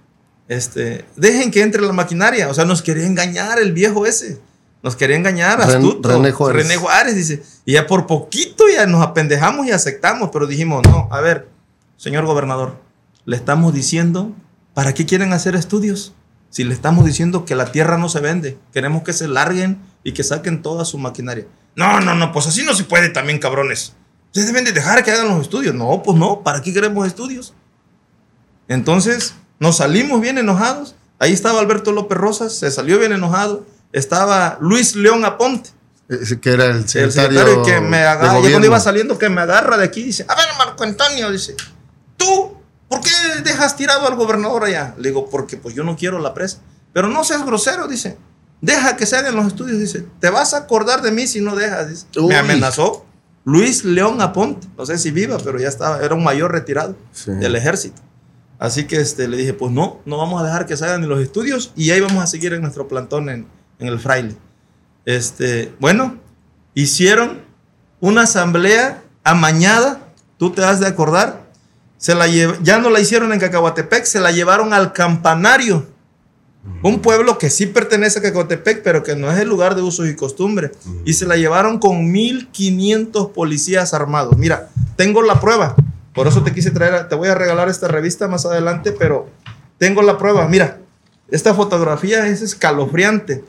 este, dejen que entre la maquinaria, o sea, nos quería engañar el viejo ese. Nos quería engañar, Ren- astuto. René Juárez. René Juárez, dice. Y ya por poquito ya nos apendejamos y aceptamos, pero dijimos, no, a ver, señor gobernador, le estamos diciendo, ¿para qué quieren hacer estudios? Si le estamos diciendo que la tierra no se vende, queremos que se larguen y que saquen toda su maquinaria. No, no, no, pues así no se puede también, cabrones. Ustedes deben de dejar que hagan los estudios. No, pues no, ¿para qué queremos estudios? Entonces nos salimos bien enojados. Ahí estaba Alberto López Rosas, se salió bien enojado. Estaba Luis León Aponte, Ese que era el el secretario, secretario que me agarra, cuando iba saliendo, que me agarra de aquí, dice, a ver, Marco Antonio, dice, tú, ¿por qué dejas tirado al gobernador allá? Le digo, porque pues yo no quiero la presa. Pero no seas grosero, dice, deja que se hagan los estudios, dice, te vas a acordar de mí si no dejas, dice. Uy. Me amenazó Luis León Aponte, no sé si viva, pero ya estaba, era un mayor retirado Sí. del ejército. Así que este, le dije, pues no, no vamos a dejar que ni los estudios y ahí vamos a seguir en nuestro plantón en, en el fraile. Este, bueno, hicieron una asamblea amañada, tú te has de acordar, se la ya no la hicieron en Cacahuatepec, se la llevaron al campanario. Un pueblo que sí pertenece a Cacahuatepec, pero que no es el lugar de usos y costumbre. Y se la llevaron con 1500 policías armados. Mira, tengo la prueba. Por eso te quise traer, te voy a regalar esta revista más adelante, pero tengo la prueba. Mira, esta fotografía es escalofriante.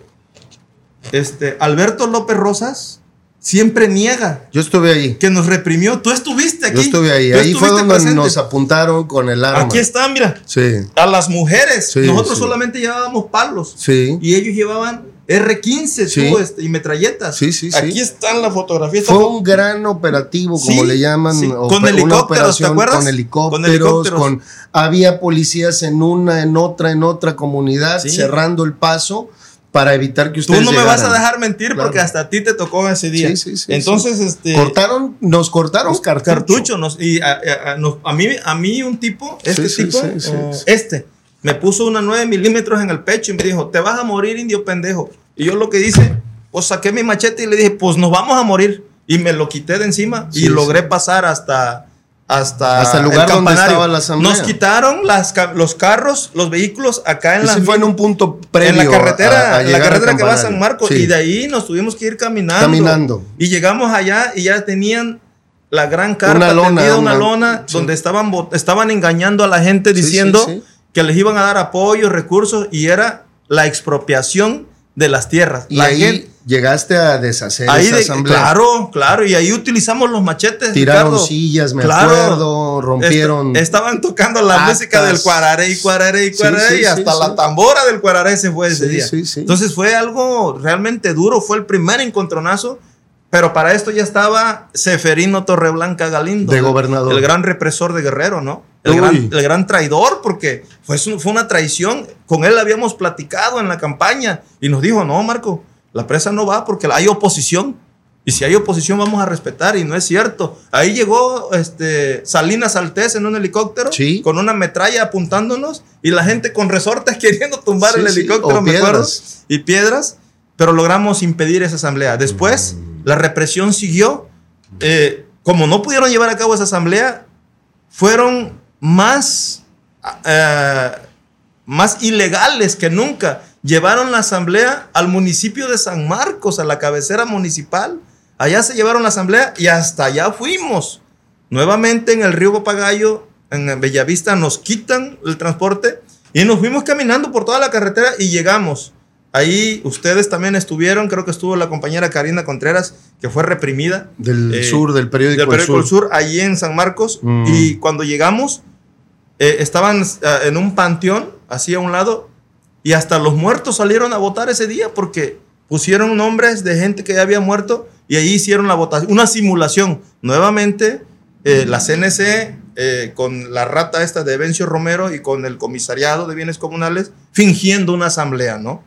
Este, Alberto López Rosas siempre niega Yo estuve ahí. que nos reprimió. Tú estuviste aquí. Yo estuve ahí. Ahí fue donde presente. nos apuntaron con el arma. Aquí está, mira. Sí, A las mujeres. Sí, Nosotros sí. solamente llevábamos palos. sí. Y ellos llevaban R15 Sí. tú, este, y metralletas. Sí, sí, sí. Aquí están la fotografía. Esta Fue un gran operativo, como le llaman. Con helicópteros, ¿te acuerdas? Con helicópteros. Con helicópteros. con- había policías en una, en otra, en otra comunidad, cerrando el paso para evitar que Tú ustedes no me vas a dejar mentir Claro. porque hasta a ti te tocó ese día. Sí, sí, sí, Entonces, este. Cortaron, nos cortaron cartucho. nos- y a, a- a- nos- a mí, a mí un tipo, este tipo, eh, este, me puso una 9 milímetros en el pecho y me dijo, te vas a morir, indio pendejo. Y yo lo que hice, pues saqué mi machete y le dije, pues nos vamos a morir. Y me lo quité de encima y logré pasar hasta... Hasta, Hasta el lugar donde estaba la asamblea. Nos quitaron las, los carros, los vehículos acá en la fue en un punto previo. en la carretera, a- a en la carretera que va a San. Marcos. Sí. Y de ahí nos tuvimos que ir caminando. Caminando. Y llegamos allá y ya tenían la gran carpa Una lona, tendida, una, una- lona, sí. donde estaban, estaban engañando a la gente diciendo sí. que les iban a dar apoyo, recursos, y era la expropiación de las tierras. Y la ahí gente- llegaste a deshacer ahí esa de- asamblea. claro, claro, y ahí utilizamos los machetes. Tiraron Ricardo. sillas, me Claro. acuerdo, rompieron. Est- estaban tocando la actas. música del cuararé y cuararé y cuararé sí, y sí, hasta sí. la tambora del cuararé se fue ese día. sí, sí. Entonces fue algo realmente duro, fue el primer encontronazo, pero para esto ya estaba Seferino Torreblanca Galindo. De gobernador. El gran represor de Guerrero, ¿no? El, gran, el gran traidor, porque fue, fue una traición. Con él habíamos platicado en la campaña y nos dijo, no, Marco, la presa no va porque hay oposición. Y si hay oposición vamos a respetar y no es cierto. Ahí llegó este, Salinas Altés en un helicóptero Sí. con una metralla apuntándonos y la gente con resortes queriendo tumbar Sí, el sí, helicóptero, o me acuerdo. piedras. Y piedras. pero logramos impedir esa asamblea. Después, la represión siguió. Eh, como no pudieron llevar a cabo esa asamblea, fueron más, eh, más ilegales que nunca. Llevaron la asamblea al municipio de San Marcos, a la cabecera municipal. Allá se llevaron la asamblea y hasta allá fuimos. Nuevamente en el río Papagayo, en Bellavista, nos quitan el transporte y nos fuimos caminando por toda la carretera y llegamos. Ahí ustedes también estuvieron, creo que estuvo la compañera Karina Contreras, que fue reprimida. Del Eh, sur, del periódico, del periódico El El Sur, allí en San Marcos. Mm. Y cuando llegamos, eh, estaban eh, en un panteón, así a un lado, y hasta los muertos salieron a votar ese día porque pusieron nombres de gente que ya había muerto y ahí hicieron la votación, una simulación. Nuevamente, eh, la CNC, eh, con la rata esta de Bencio Romero y con el comisariado de bienes comunales, fingiendo una asamblea, ¿no?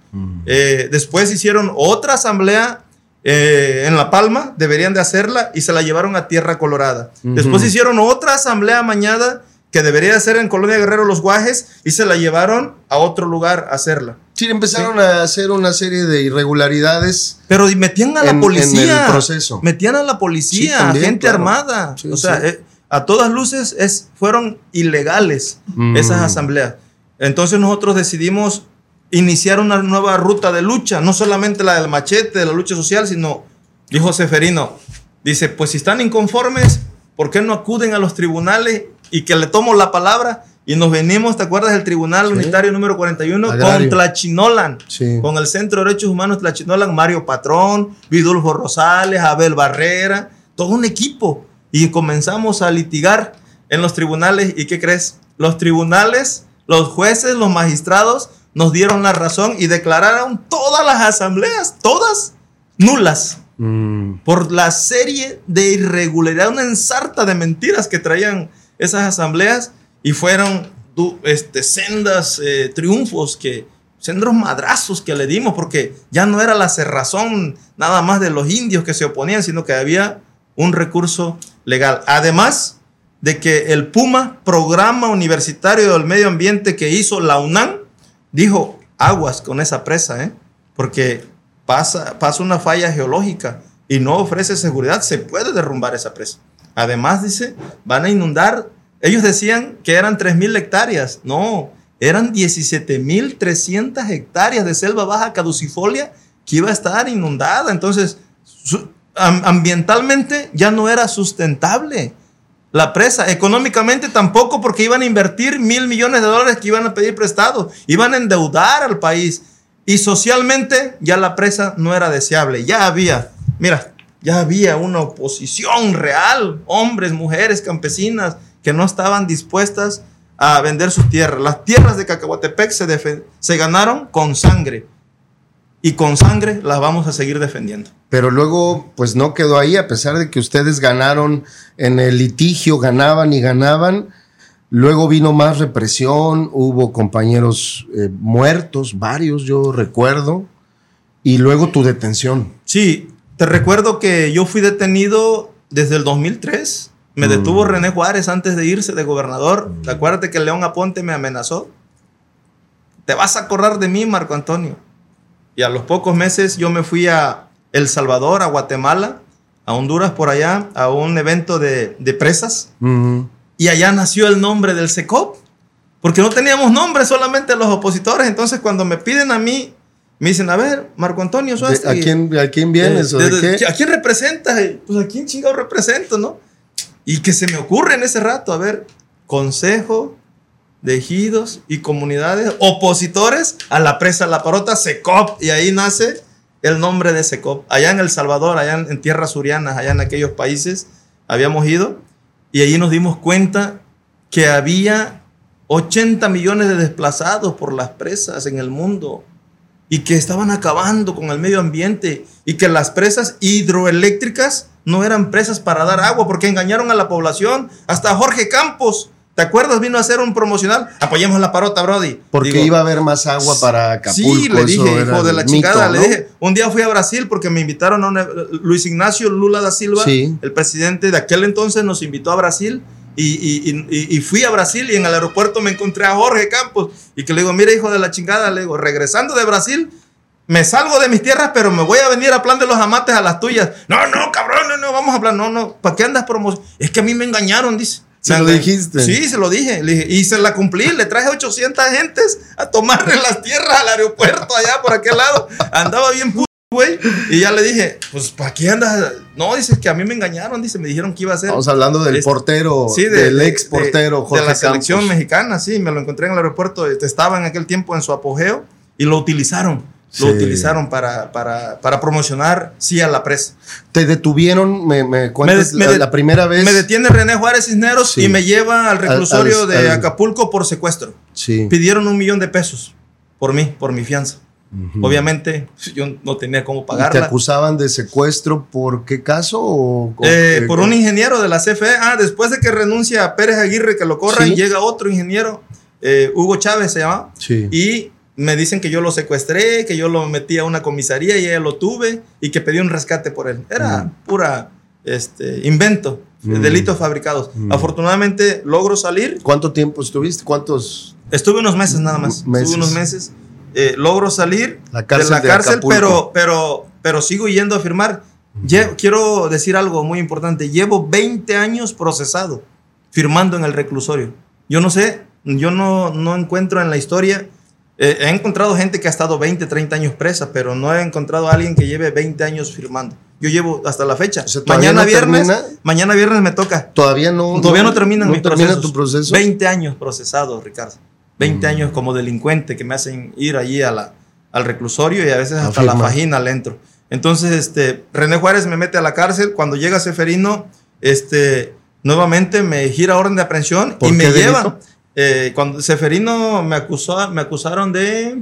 Eh, después hicieron otra asamblea eh, en La Palma, deberían de hacerla, y se la llevaron a Tierra Colorada. Después hicieron otra asamblea mañana que debería de ser en Colonia Guerrero Los Guajes, y se la llevaron a otro lugar a hacerla. Sí, empezaron a hacer una serie de irregularidades. Pero metían a la En- en policía. el proceso. Metían a la policía, Sí, también, gente claro. armada. Sí, o sea, eh, a todas luces es, fueron ilegales Mm. esas asambleas. Entonces nosotros decidimos iniciar una nueva ruta de lucha, no solamente la del machete, de la lucha social, sino, dijo Seferino, dice, pues si están inconformes, ¿por qué no acuden a los tribunales y que le tomo la palabra? Y nos venimos, ¿te acuerdas del Tribunal Sí. Unitario número 41? Agrario. Con Tlachinolan Sí. con el Centro de Derechos Humanos Tlachinolan, Mario Patrón, Vidulfo Rosales, Abel Barrera, todo un equipo. Y comenzamos a litigar en los tribunales. ¿Y qué crees? Los tribunales, los jueces, los magistrados nos dieron la razón y declararon todas las asambleas, todas nulas, Mm. por la serie de irregularidad, una ensarta de mentiras que traían esas asambleas y fueron este, sendas eh, triunfos que sendos madrazos que le dimos porque ya no era la cerrazón nada más de los indios que se oponían sino que había un recurso legal además de que el Puma programa universitario del medio ambiente que hizo la UNAM dijo aguas con esa presa ¿eh? porque pasa, pasa una falla geológica y no ofrece seguridad, se puede derrumbar esa presa. Además, dice, van a inundar. Ellos decían que eran 3.000 hectáreas. No, eran 17.300 hectáreas de selva baja caducifolia que iba a estar inundada. Entonces, ambientalmente ya no era sustentable la presa. Económicamente tampoco porque iban a invertir mil millones de dólares que iban a pedir prestado. Iban a endeudar al país. Y socialmente ya la presa no era deseable. Ya había, mira, ya había una oposición real. Hombres, mujeres, campesinas que no estaban dispuestas a vender sus tierras. Las tierras de Cacahuatepec se, se ganaron con sangre. Y con sangre las vamos a seguir defendiendo. Pero luego, pues no quedó ahí, a pesar de que ustedes ganaron en el litigio, ganaban y ganaban. Luego vino más represión, hubo compañeros eh, muertos, varios, yo recuerdo. Y luego tu detención. Sí, te recuerdo que yo fui detenido desde el 2003. Me Mm. detuvo René Juárez antes de irse de gobernador. ¿Te acuerdas que León Aponte me amenazó? Te vas a acordar de mí, Marco Antonio. Y a los pocos meses yo me fui a El Salvador, a Guatemala, a Honduras por allá, a un evento de, de presas. Ujú. Y allá nació el nombre del SECOP. Porque no teníamos nombre, solamente los opositores. Entonces cuando me piden a mí, me dicen, a ver, Marco Antonio Suárez. ¿A quién, ¿A quién vienes? Eh, de de- de- qué? ¿A quién representas? Pues a quién chingado represento, ¿no? Y que se me ocurre en ese rato, a ver, consejo de ejidos y comunidades opositores a la presa La Parota, SECOP, y ahí nace el nombre de SECOP. Allá en El Salvador, allá en, en tierras surianas, allá en aquellos países, habíamos ido y allí nos dimos cuenta que había 80 millones de desplazados por las presas en el mundo y que estaban acabando con el medio ambiente y que las presas hidroeléctricas no eran presas para dar agua porque engañaron a la población. Hasta Jorge Campos, ¿te acuerdas? Vino a hacer un promocional. Apoyemos la parota, Brody. Porque Digo, iba a haber más agua para Acapulco. Sí, le dije, hijo de la chingada. ¿no? Le dije, un día fui a Brasil porque me invitaron a una- Luis Ignacio Lula da Silva, Sí. el presidente de aquel entonces, nos invitó a Brasil. Y, y- y- fui a Brasil y en el aeropuerto me encontré a Jorge Campos y que le digo, mira hijo de la chingada, le digo, regresando de Brasil, me salgo de mis tierras, pero me voy a venir a plan de los amates a las tuyas. No, no, cabrón, no, no, vamos a hablar. No, no, ¿para qué andas promoción? Es que a mí me engañaron, dice. ¿Se lo dijiste? Sí, se lo dije. Le dije, Y se la cumplí. Le traje 800 gentes a tomarle las tierras al aeropuerto allá por aquel lado. Andaba bien puto, güey. Y ya le dije, pues, ¿para qué andas? No, dice que a mí me engañaron. Dice, me dijeron que iba a ser. Estamos hablando del Este, portero, Sí, de- del de- ex portero de- Jorge de la selección Campos. mexicana, sí, me lo encontré en el aeropuerto. este, Estaba en aquel tiempo en su apogeo y lo utilizaron. Lo Sí. utilizaron para, para, para promocionar, sí, a la presa. Te detuvieron, me, me cuentas, Me de- la, me de- la primera vez. Me detiene René Juárez Cisneros Sí. y me lleva al reclusorio al- de al- Acapulco por secuestro. Sí. Pidieron un millón de pesos por mí, por mi fianza. Ujú. Obviamente, yo no tenía cómo ¿Y ¿Te pagarla. acusaban de secuestro por qué caso? O, Eh, por un ingeniero de la CFE. Ah, después de que renuncia a Pérez Aguirre, que lo corran, Sí. llega otro ingeniero, eh, Hugo Chávez se llama, Sí. y me dicen que yo lo secuestré, que yo lo metí a una comisaría y ella lo tuve y que pedí un rescate por él. Era pura este, invento, Mm. delitos fabricados. Afortunadamente logro salir. ¿Cuánto tiempo estuviste? ¿Cuántos? Estuve unos meses nada más. Meses. Estuve unos meses. Eh, logro salir La de la de cárcel, Acapulco. pero, pero, pero sigo yendo a firmar. Lle- quiero decir algo muy importante. Llevo 20 años procesado, firmando en el reclusorio. Yo no sé, yo no, no encuentro en la historia. eh, he encontrado gente que ha estado 20, 30 años presa, pero no he encontrado a alguien que lleve 20 años firmando. Yo llevo hasta la fecha. O sea, ¿todavía mañana no viernes, termina? mañana viernes me toca. Todavía no. Todavía no, terminan no mis termina procesos. tu proceso. 20 años procesado, Ricardo. 20 Mm. años como delincuente que me hacen ir allí a la, al reclusorio y a veces hasta la vagina le entro. Entonces, este, René Juárez me mete a la cárcel. Cuando llega Seferino, este, nuevamente me gira orden de aprehensión ¿Por y me qué lleva. delito? Eh, cuando Seferino me acusó, me acusaron de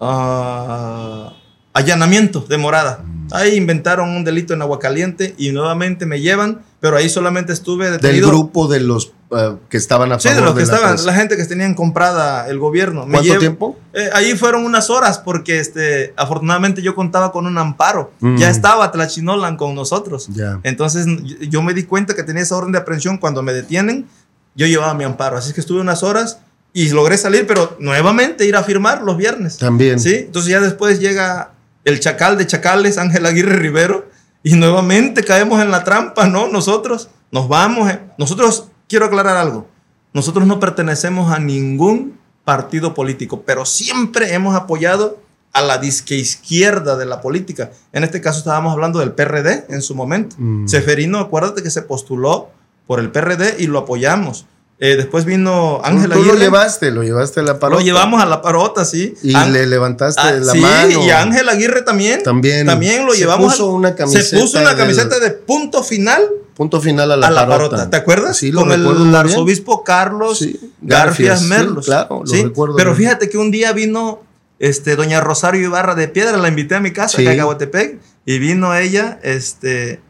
ah, allanamiento de morada. Mm. Ahí inventaron un delito en Aguacaliente y nuevamente me llevan, pero ahí solamente estuve Del detenido. grupo de los eh, que estaban a Sí, favor de los que la estaban, presa. la gente que tenían comprada el gobierno. ¿Cuánto llev- tiempo? Eh, ahí fueron unas horas porque este, afortunadamente yo contaba con un amparo. Mm. Ya estaba Tlachinolan con nosotros. Ya. Entonces yo- yo me di cuenta que tenía esa orden de aprehensión cuando me detienen. Yo llevaba mi amparo. Así que estuve unas horas y logré salir, pero nuevamente ir a firmar los viernes. También. Sí, entonces ya después llega el chacal de chacales, Ángel Aguirre Rivero, y nuevamente caemos en la trampa, ¿no? Nosotros nos vamos. eh. Nosotros, quiero aclarar algo, nosotros no pertenecemos a ningún partido político, pero siempre hemos apoyado a la disque izquierda de la política. En este caso estábamos hablando del PRD en su momento. Mm. Seferino, acuérdate que se postuló por el PRD y lo apoyamos. Eh, después vino Ángel Tú lo Aguirre. llevaste, lo llevaste a la parota. Lo llevamos a la parota, sí. Y le levantaste Ah, la sí, mano. y Ángel Aguirre también. También. También lo Se llevamos. puso al- una camiseta Se puso una del- camiseta de punto final Punto final a la, a la parota. parota. ¿Te acuerdas? Sí, lo Con recuerdo el arzobispo Carlos Sí, Garfias, Garfias, sí, Merlos. claro, lo recuerdo Pero bien. fíjate que un día vino este, doña Rosario Ibarra de Piedra, la invité a mi casa, acá en Caguatepec, y vino ella, este,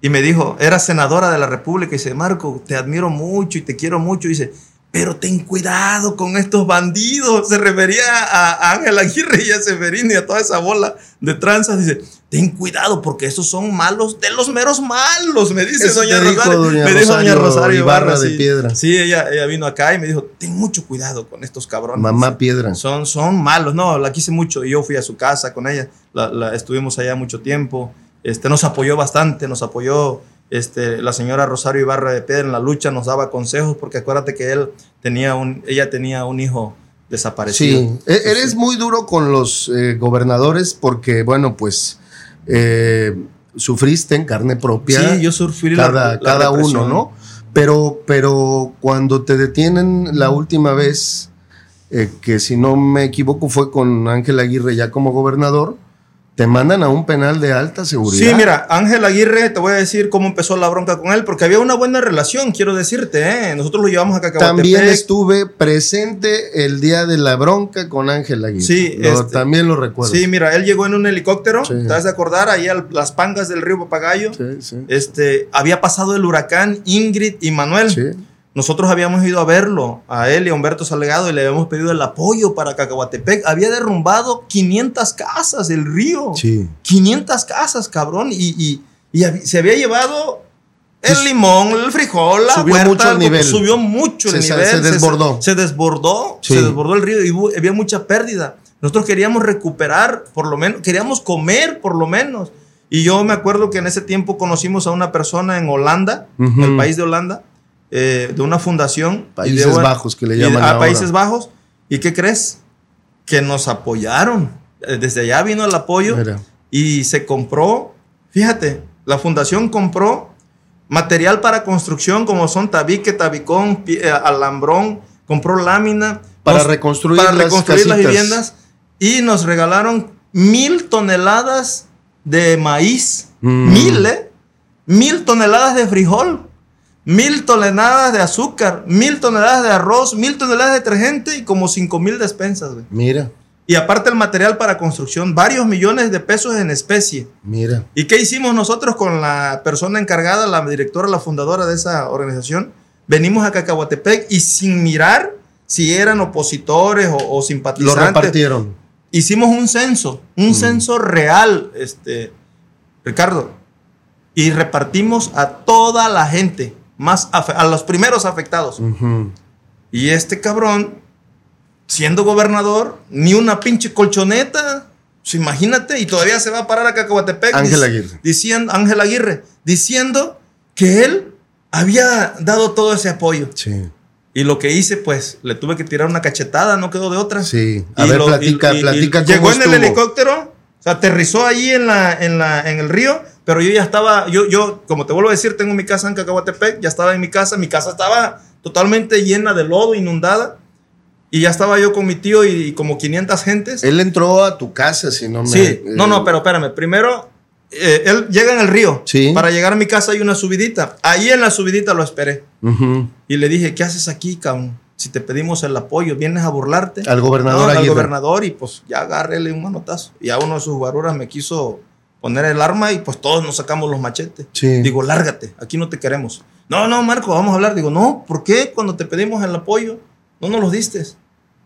y me dijo, era senadora de la República, y dice, Marco, te admiro mucho y te quiero mucho, y dice, pero ten cuidado con estos bandidos. Se refería a Ángel Aguirre y a Severino y a toda esa bola de tranzas. Dice, ten cuidado porque esos son malos de los meros malos, me dice Eso doña dijo Rosario. doña me dijo doña Rosario Rosario Ibarra, de sí. Piedra. Sí, ella, ella vino acá y me dijo, ten mucho cuidado con estos cabrones. Mamá Piedra. Son, son malos, no, la quise mucho. Yo fui a su casa con ella, la, la- estuvimos allá mucho tiempo. Este, nos apoyó bastante, nos apoyó este, la señora Rosario Ibarra de Piedra en la lucha, nos daba consejos, porque acuérdate que él tenía un, ella tenía un hijo desaparecido. Sí, e- eres muy duro con los eh, gobernadores porque, bueno, pues eh, sufriste en carne propia. Sí, yo sufrí cada, la cada uno. ¿no? Pero, pero cuando te detienen la última vez, eh, que si no me equivoco fue con Ángel Aguirre ya como gobernador, te mandan a un penal de alta seguridad. Sí, mira, Ángel Aguirre, te voy a decir cómo empezó la bronca con él, porque había una buena relación, quiero decirte, ¿eh? Nosotros lo llevamos a Cacahuatepec. También estuve presente el día de la bronca con Ángel Aguirre. Sí, Lo- este- también lo recuerdo. Sí, mira, él llegó en un helicóptero, Sí. te has de acordar, ahí a las pangas del río Papagayo. Sí, sí. Este, había pasado el huracán Ingrid y Manuel. Sí. Nosotros habíamos ido a verlo, a él y a Humberto Salgado, y le habíamos pedido el apoyo para Cacahuatepec. Había derrumbado 500 casas el río. Sí. 500 casas, cabrón. Y, y- y se había llevado el Sí, limón, el frijol, la subió huerta, mucho el nivel. Subió mucho el Se- se- nivel. se desbordó. Se, desbordó, Sí. se desbordó el río y había mucha pérdida. Nosotros queríamos recuperar, por lo menos, queríamos comer, por lo menos. Y yo me acuerdo que en ese tiempo conocimos a una persona en Holanda, en el país de Holanda, eh, de una fundación. y Países de- Bajos, que le y- llaman A ahora. Países Bajos. ¿Y qué crees? Que nos apoyaron. Eh, Desde allá vino el apoyo Mira. y se compró, fíjate, la fundación compró material para construcción como son tabique, tabicón, eh, alambrón, compró lámina. Para nos- reconstruir para las reconstruir las viviendas y nos regalaron mil toneladas de maíz. Mm. Mil, ¿eh? Mil toneladas de frijol. Mil toneladas de azúcar, mil toneladas de arroz, mil toneladas de detergente y como cinco mil despensas, güey. Mira, Y aparte el material para construcción, varios millones de pesos en especie. mira. ¿Y qué hicimos nosotros con la persona encargada, la directora, la fundadora de esa organización? Venimos a Cacahuatepec y sin mirar si eran opositores o, o Lo simpatizantes, repartieron. hicimos un censo, un censo real, este, Ricardo, y repartimos a toda la gente, más a los primeros afectados. Y este cabrón, siendo gobernador, ni una pinche colchoneta. Pues imagínate, y todavía se va a parar a Cacahuatepec. Ángel Aguirre. Diciendo, Ángel Aguirre, diciendo que él había dado todo ese apoyo. Sí, Y lo que hice, pues, le tuve que tirar una cachetada, no quedó de otra. sí. A Y ver, lo- platica, y- y- y platica cómo Llegó en el helicóptero, o sea, aterrizó ahí en, la, en, la, en el río, pero yo ya estaba, yo, yo, como te vuelvo a decir, tengo mi casa en Cacahuatepec, ya estaba en mi casa, mi casa estaba totalmente llena de lodo, inundada, y ya estaba yo con mi tío y, y como 500 gentes. Él entró a tu casa, si no me... sí, no, eh, no, pero espérame, primero, eh, él llega en el río, Sí. para llegar a mi casa hay una subidita, ahí en la subidita lo esperé, ujú. y le dije, ¿qué haces aquí, cabrón? Si te pedimos el apoyo, vienes a burlarte. Al gobernador No, al gobernador y pues ya agárrele un manotazo. Y a uno de sus guaruras me quiso poner el arma y pues todos nos sacamos los machetes. Sí. Digo, lárgate, aquí no te queremos. No, no, Marco, vamos a hablar. Digo, no, ¿por qué cuando te pedimos el apoyo no nos lo diste?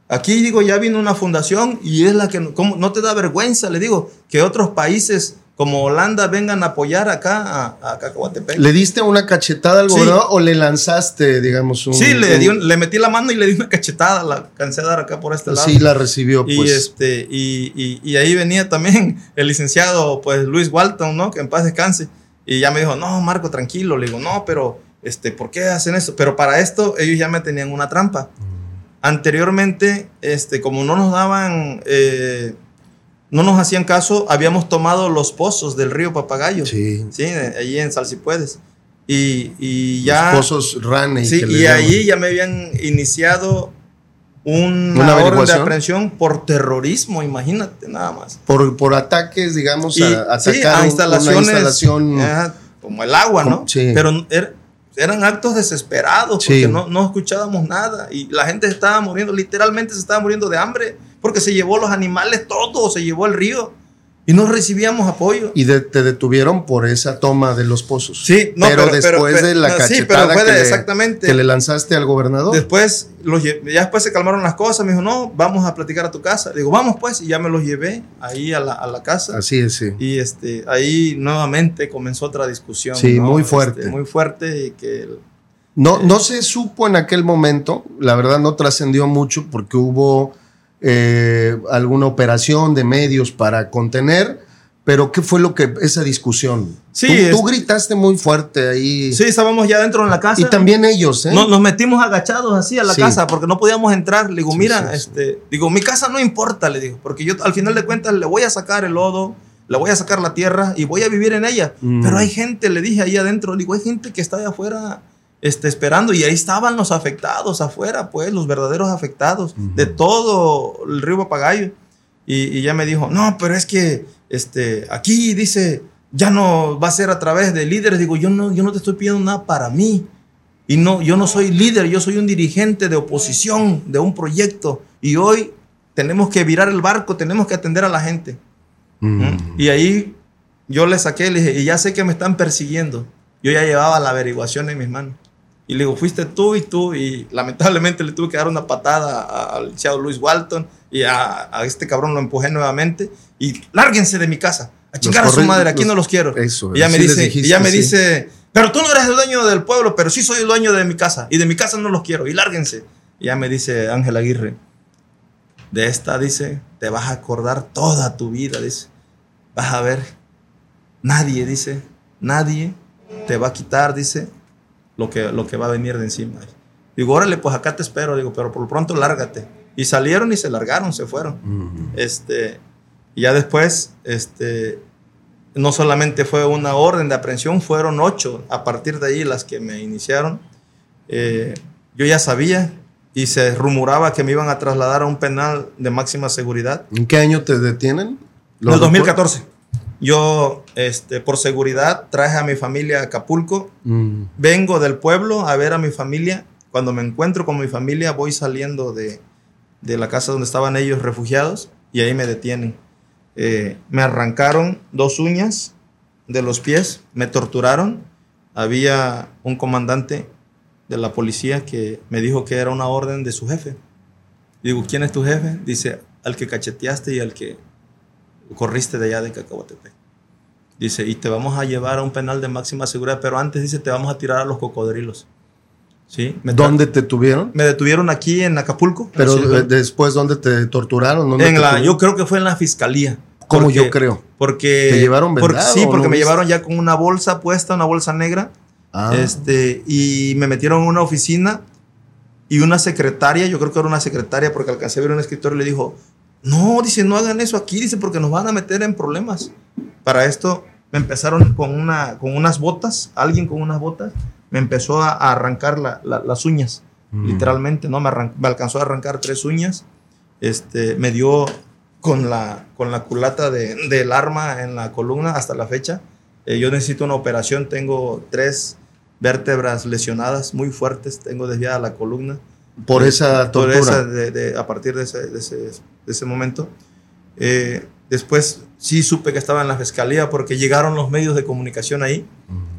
Aquí digo, ya vino una fundación y es la que, ¿cómo? no te da vergüenza, le digo, que otros países como Holanda vengan a apoyar acá a, a Cacahuatepec. ¿Le diste una cachetada al Sí. gobernador o le lanzaste, digamos, un... sí, le, di un- le metí la mano y le di una cachetada, la cansé de dar acá por este lado. Sí, la recibió, Y, pues. este, y, y- y ahí venía también el licenciado pues, Luis Walton, ¿no? Que en paz descanse. Y ya me dijo, no, Marco, tranquilo. Le digo, no, pero, este, ¿por qué hacen eso? Pero para esto ellos ya me tenían una trampa. Anteriormente, este, como no nos daban, eh, no nos hacían caso, habíamos tomado los pozos del río Papagayo. Sí. Sí, ahí en Salsipuedes. Y, y ya... Los pozos Raney. Sí, que y ahí ya me habían iniciado una, ¿Una orden de aprehensión por terrorismo, imagínate nada más. Por, por ataques, digamos, Y, a, sí, atacar a un- instalaciones, una instalación... como el agua, ¿no? Sí. Pero er- eran actos desesperados Sí. porque no, no escuchábamos nada y la gente se estaba muriendo, literalmente se estaba muriendo de hambre porque se llevó los animales, todo, se llevó el río y no recibíamos apoyo. Y de- te detuvieron por esa toma de los pozos. Sí, no, pero, pero- después pero- de la no, sí, cachetada pero que, le, exactamente. que le lanzaste al gobernador. Después, los ya después se calmaron las cosas. Me dijo, no, vamos a platicar a tu casa. Digo, vamos pues. Y ya me los llevé ahí a la, a la casa. Así es, sí. Y este, ahí nuevamente comenzó otra discusión. Sí, ¿no? muy Este, fuerte. muy fuerte y que... No, no se supo en aquel momento, la verdad no trascendió mucho porque hubo eh, alguna operación de medios para contener, pero ¿qué fue lo que esa discusión? Sí, tú, es- tú gritaste muy fuerte ahí. Sí, estábamos ya dentro en la casa. Y también ellos, ¿eh? No- nos metimos agachados así a la Sí. casa porque no podíamos entrar. Le digo, Sí, mira, sí, este, digo, mi casa no importa, le digo, porque yo al final de cuentas le voy a sacar el lodo, le voy a sacar la tierra y voy a vivir en ella. Mm. Pero hay gente, le dije ahí adentro, le digo, hay gente que está allá afuera este, esperando y ahí estaban los afectados afuera, pues, los verdaderos afectados de todo el río Papagayo. Y, y ya me dijo, no, pero es que este, aquí dice, ya no va a ser a través de líderes. Digo, yo no, yo no te estoy pidiendo nada para mí. Y no, yo no soy líder, yo soy un dirigente de oposición de un proyecto. Y hoy tenemos que virar el barco, tenemos que atender a la gente. Mm. ¿Mm? Y ahí yo le saqué, le dije, y ya sé que me están persiguiendo. Yo ya llevaba la averiguación en mis manos. Y le digo, fuiste tú y tú. Y lamentablemente le tuve que dar una patada al licenciado Luis Walton. Y a, a este cabrón lo empujé nuevamente. Y lárguense de mi casa. A chingar a su madre, aquí los- no los quiero. Eso, y ya me dice, dijiste, y ya me sí. dice, pero tú no eres el dueño del pueblo, pero sí soy el dueño de mi casa. Y de mi casa no los quiero. Y lárguense. Y ya me dice Ángel Aguirre, de esta dice, te vas a acordar toda tu vida, dice. Vas a ver, nadie, dice, nadie te va a quitar, dice, lo que, lo que va a venir de encima. Digo, órale, pues acá te espero, digo, pero por lo pronto lárgate. Y salieron y se largaron, se fueron. Este, y ya después, este, no solamente fue una orden de aprehensión, fueron ocho a partir de ahí las que me iniciaron. Eh, yo ya sabía y se rumoraba que me iban a trasladar a un penal de máxima seguridad. ¿En qué año te detienen? En el 2014. Yo, este, por seguridad, traje a mi familia a Acapulco. Mm. Vengo del pueblo a ver a mi familia. Cuando me encuentro con mi familia, voy saliendo de, de la casa donde estaban ellos refugiados y ahí me detienen. Eh, me arrancaron dos uñas de los pies, me torturaron. Había un comandante de la policía que me dijo que era una orden de su jefe. Digo, ¿quién es tu jefe? Dice, al que cacheteaste y al que corriste de allá de Cacahuatepec. Dice, y te vamos a llevar a un penal de máxima seguridad, pero antes dice, te vamos a tirar a los cocodrilos. ¿Sí? Me ¿Dónde te tuvieron? Me detuvieron aquí en Acapulco. Pero eh, después, ¿dónde te torturaron? ¿Dónde En te la, tuvieron? yo creo que fue en la fiscalía. ¿Cómo Porque- yo creo? Porque. ¿Te llevaron porque- vendado Sí, porque no me viste? llevaron ya con una bolsa puesta, una bolsa negra. Ah, Este, y me metieron en una oficina y una secretaria, yo creo que era una secretaria porque alcancé a ver un escritorio y le dijo, no, dice, no hagan eso aquí, dice, porque nos van a meter en problemas. Para esto me empezaron con, una, con unas botas, alguien con unas botas, me empezó a, a arrancar la- la- las uñas, Mm. literalmente, ¿no? Me, arran- me alcanzó a arrancar tres uñas, este, me dio con la, con la culata de- del arma en la columna hasta la fecha. Eh, yo necesito una operación, tengo tres vértebras lesionadas muy fuertes, tengo desviada la columna. por esa Por tortura. esa de- de- a partir de ese, de ese, de ese momento. Eh, después sí supe que estaba en la fiscalía porque llegaron los medios de comunicación ahí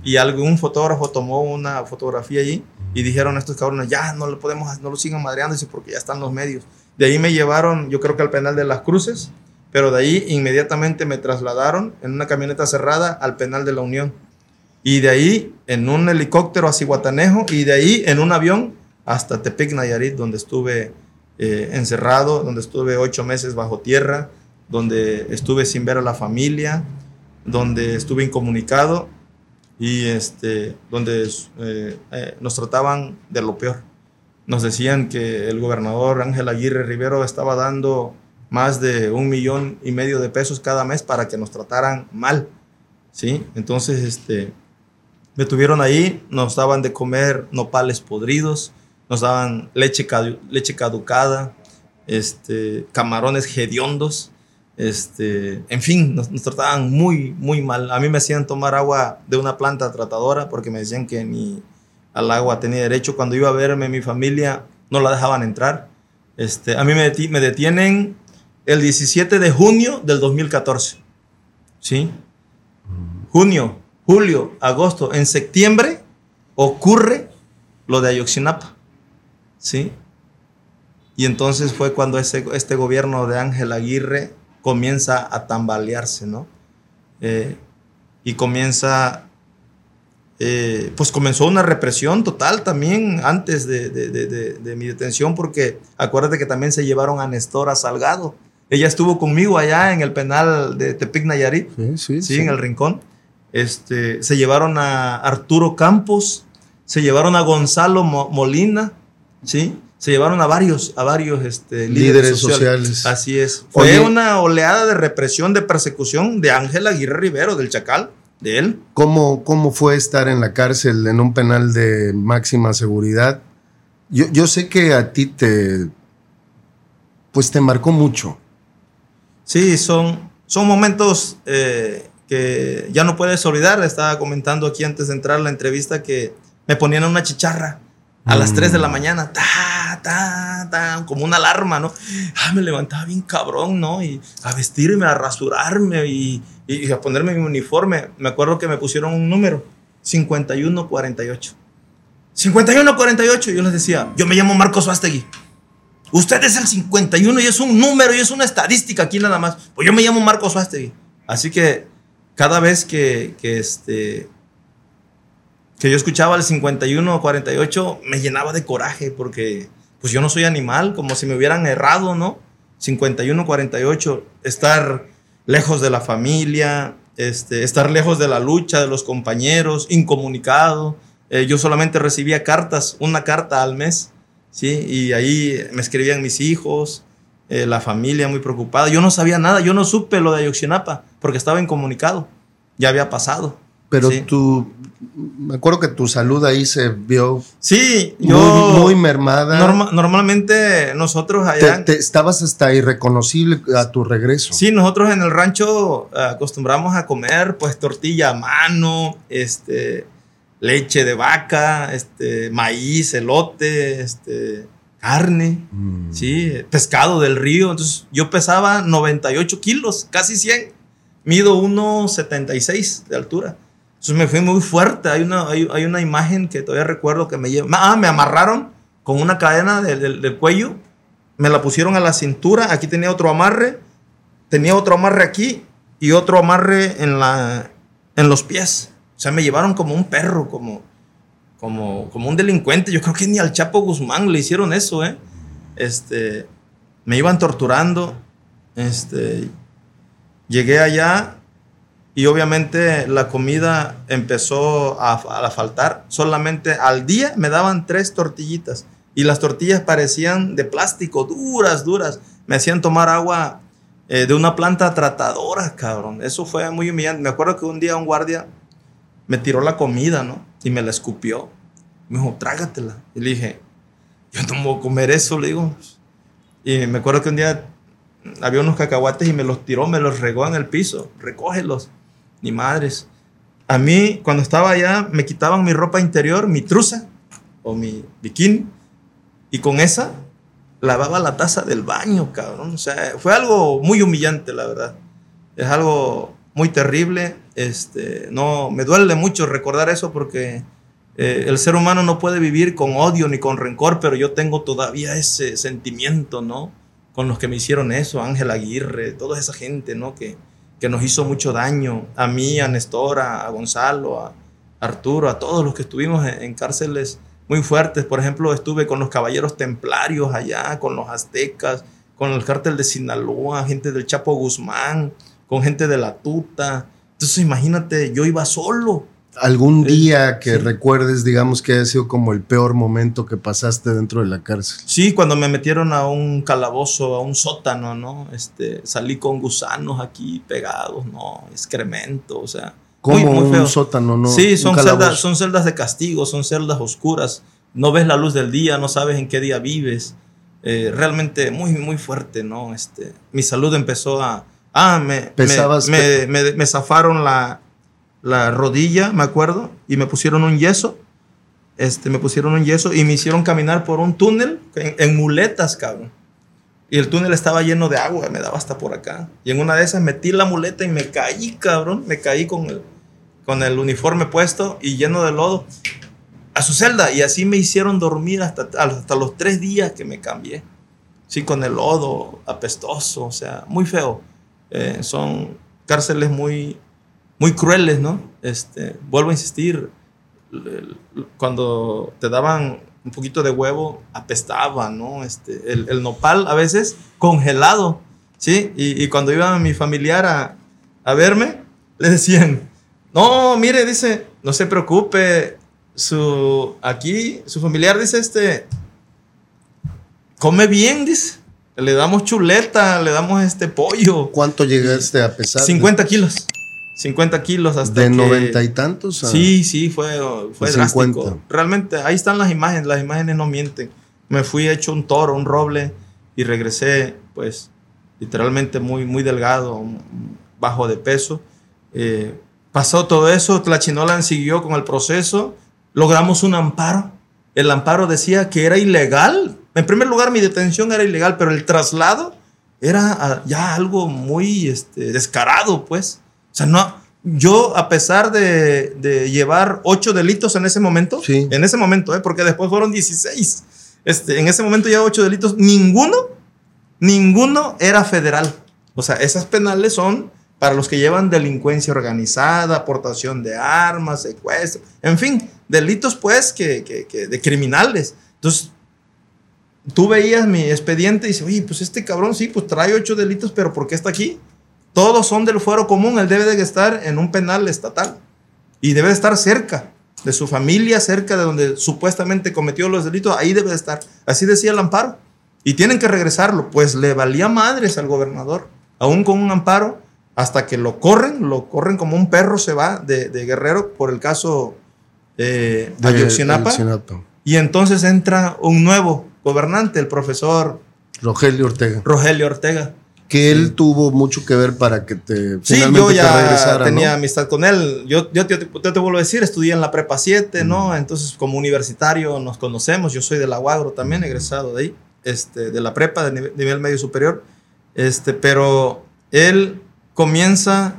y algún fotógrafo tomó una fotografía allí y dijeron estos cabrones, ya no lo podemos, no lo sigan madreando, dice, porque ya están los medios. De ahí me llevaron, yo creo que al penal de las Cruces, pero de ahí inmediatamente me trasladaron en una camioneta cerrada al penal de la Unión. Y de ahí en un helicóptero a Cihuatanejo y de ahí en un avión hasta Tepic Nayarit, donde estuve eh, encerrado, donde estuve ocho meses bajo tierra, donde estuve sin ver a la familia, donde estuve incomunicado y este, donde eh, eh, nos trataban de lo peor. Nos decían que el gobernador Ángel Aguirre Rivero estaba dando más de un millón y medio de pesos cada mes para que nos trataran mal. ¿sí? Entonces, este, me tuvieron ahí, nos daban de comer nopales podridos, nos daban leche, leche caducada, este, camarones hediondos, este, en fin, nos, trataban muy, muy mal. A mí me hacían tomar agua de una planta tratadora porque me decían que ni al agua tenía derecho. Cuando iba a verme mi familia, no la dejaban entrar. Este, a mí me, me detienen el 17 de junio del 2014. ¿Sí? Junio, julio, agosto, en septiembre ocurre lo de Ayotzinapa. ¿Sí? Y entonces fue cuando ese, este gobierno de Ángel Aguirre comienza a tambalearse, ¿no? Eh, y comienza, eh, pues comenzó una represión total también antes de, de- de- de- mi detención, porque acuérdate que también se llevaron a Nestora Salgado. Ella estuvo conmigo allá en el penal de Tepic Nayarit, Sí, sí, sí, en el rincón. Este, se llevaron a Arturo Campos, se llevaron a Gonzalo Mo- Molina, ¿sí? Se llevaron a varios, a varios este, líderes, Líderes sociales. sociales. Así es. Fue Oye. una oleada de represión, de persecución de Ángel Aguirre Rivero, del Chacal, de él. ¿Cómo, ¿Cómo fue estar en la cárcel en un penal de máxima seguridad? Yo, yo sé que a ti te, pues te marcó mucho. Sí, son, son momentos eh, que ya no puedes olvidar. Estaba comentando aquí antes de entrar a la entrevista que me ponían una chicharra a las Mm. 3 de la mañana, ta, ta, ta, como una alarma, ¿no? Ah, me levantaba bien cabrón, ¿no? Y a vestirme, a rasurarme y, y a ponerme mi uniforme. Me acuerdo que me pusieron un número, 5148. 5148, yo les decía, yo me llamo Marcos Suástegui. Usted es el 51 y es un número y es una estadística aquí nada más. Pues yo me llamo Marcos Suástegui. Así que cada vez que, que, este, que yo escuchaba el 51 o 48 me llenaba de coraje porque pues yo no soy animal, como si me hubieran errado, ¿no? 51-48, estar lejos de la familia, este, estar lejos de la lucha, de los compañeros, incomunicado. Eh, yo solamente recibía cartas, una carta al mes, ¿sí? Y ahí me escribían mis hijos, eh, la familia muy preocupada. Yo no sabía nada, yo no supe lo de Ayuxinapa porque estaba incomunicado, ya había pasado. Pero Sí. tú, me acuerdo que tu salud ahí se vio Sí, yo... muy, muy mermada. norma- normalmente nosotros allá... te- estabas hasta irreconocible a tu regreso. Sí, nosotros en el rancho eh, acostumbramos a comer pues tortilla a mano, este, leche de vaca, este, maíz, elote, este, carne, Mm. sí, pescado del río. Entonces yo pesaba 98 kilos, casi 100. Mido 1,76 de altura. Entonces me fui muy fuerte. Hay una, hay, hay una imagen que todavía recuerdo que me lleva. Ah, me amarraron con una cadena del- del- del cuello. Me la pusieron a la cintura. Aquí tenía otro amarre tenía otro amarre aquí y otro amarre en, la, en los pies. O sea, me llevaron como un perro, como, como, como un delincuente. Yo creo que ni al Chapo Guzmán le hicieron eso, ¿eh? Este, me iban torturando. Este, llegué allá y obviamente la comida empezó a, faltar. Solamente al día me daban tres tortillitas y las tortillas parecían de plástico, duras, duras. Me hacían tomar agua eh, de una planta tratadora, cabrón. Eso fue muy humillante. Me acuerdo que un día un guardia me tiró la comida, ¿no? Y me la escupió. Me dijo, trágatela. Y le dije, yo no voy a comer eso, le digo. Y me acuerdo que un día había unos cacahuates y me los tiró, me los regó en el piso. Recógelos. Ni madres. A mí, cuando estaba allá, me quitaban mi ropa interior, mi truza o mi bikini. Y con esa lavaba la taza del baño, cabrón. O sea, fue algo muy humillante, la verdad. Es algo muy terrible. Este, no, me duele mucho recordar eso porque eh, el ser humano no puede vivir con odio ni con rencor, pero yo tengo todavía ese sentimiento, ¿no? Con los que me hicieron eso, Ángel Aguirre, toda esa gente, ¿no? Que, que nos hizo mucho daño. A mí, a Nestora, a Gonzalo, a Arturo, a todos los que estuvimos en, en cárceles muy fuertes. Por ejemplo, estuve con los caballeros templarios allá, con los aztecas, con el cártel de Sinaloa, gente del Chapo Guzmán, con gente de la Tuta. Entonces, imagínate, yo iba solo. ¿Algún día que sí. recuerdes, digamos, que haya sido como el peor momento que pasaste dentro de la cárcel? Sí, cuando me metieron a un calabozo, a un sótano, ¿no? Este, salí con gusanos aquí pegados, ¿no? Excremento, o sea. Como muy, muy un sótano, ¿no? Sí, son celdas, son celdas de castigo, son celdas oscuras. No ves la luz del día, no sabes en qué día vives. Eh, realmente muy, muy fuerte, ¿no? Este, mi salud empezó a... Ah, me, me- me, me- me zafaron la, la rodilla, me acuerdo, y me pusieron un yeso. Este, me pusieron un yeso y me hicieron caminar por un túnel en, muletas, cabrón. Y el túnel estaba lleno de agua, me daba hasta por acá. Y en una de esas metí la muleta y me caí, cabrón. Me caí con el, con el uniforme puesto y lleno de lodo a su celda. Y así me hicieron dormir hasta, hasta los tres días que me cambié. Sí, con el lodo apestoso, o sea, muy feo. Eh, son cárceles muy, muy crueles, ¿no? Este, vuelvo a insistir, cuando te daban un poquito de huevo, apestaba, ¿no? Este, el, el nopal a veces congelado, ¿sí? Y, y cuando iba mi familiar a, a verme, le decían, no, mire, dice, no se preocupe, su, aquí, su familiar dice, este, come bien, dice, le damos chuleta, le damos este pollo, ¿Cuánto llegaste a pesar? 50 kilos, 50 kilos hasta ¿De que- noventa y tantos? a- Sí, sí, fue, fue drástico. 50. Realmente, ahí están las imágenes, las imágenes no mienten. Me fui hecho un toro, un roble, y regresé, pues, literalmente muy, muy delgado, bajo de peso. Eh, pasó todo eso, Tlachinolan siguió con el proceso, logramos un amparo. El amparo decía que era ilegal. En primer lugar, mi detención era ilegal, pero el traslado era ah, ya algo muy este, descarado, pues. O sea, no, yo a pesar de, de llevar ocho delitos en ese momento, Sí. en ese momento, ¿eh? porque después fueron 16, este, en ese momento ya ocho delitos, ninguno, ninguno era federal. O sea, esas penales son para los que llevan delincuencia organizada, aportación de armas, secuestro, en fin, delitos pues que, que- que de criminales. Entonces, tú veías mi expediente y dices, oye, pues este cabrón sí, pues trae ocho delitos, pero ¿por qué está aquí? Todos son del fuero común, él debe de estar en un penal estatal y debe de estar cerca de su familia, cerca de donde supuestamente cometió los delitos, ahí debe de estar. Así decía el amparo. Y tienen que regresarlo, pues le valía madres al gobernador, aún con un amparo, hasta que lo corren, lo corren como un perro se va de, de Guerrero por el caso eh, De Ayotzinapa. Y entonces entra un nuevo gobernante, el profesor Rogelio Ortega. Rogelio Ortega. Que él tuvo mucho que ver para que te Sí, yo ya tenía ¿no? amistad con él. Yo, yo, te- yo te vuelvo a decir, estudié en la prepa 7, ¿no? Entonces, como universitario nos conocemos. Yo soy de la Guagro también, egresado de ahí, este, de la prepa de nivel, nivel medio superior. Este, pero él comienza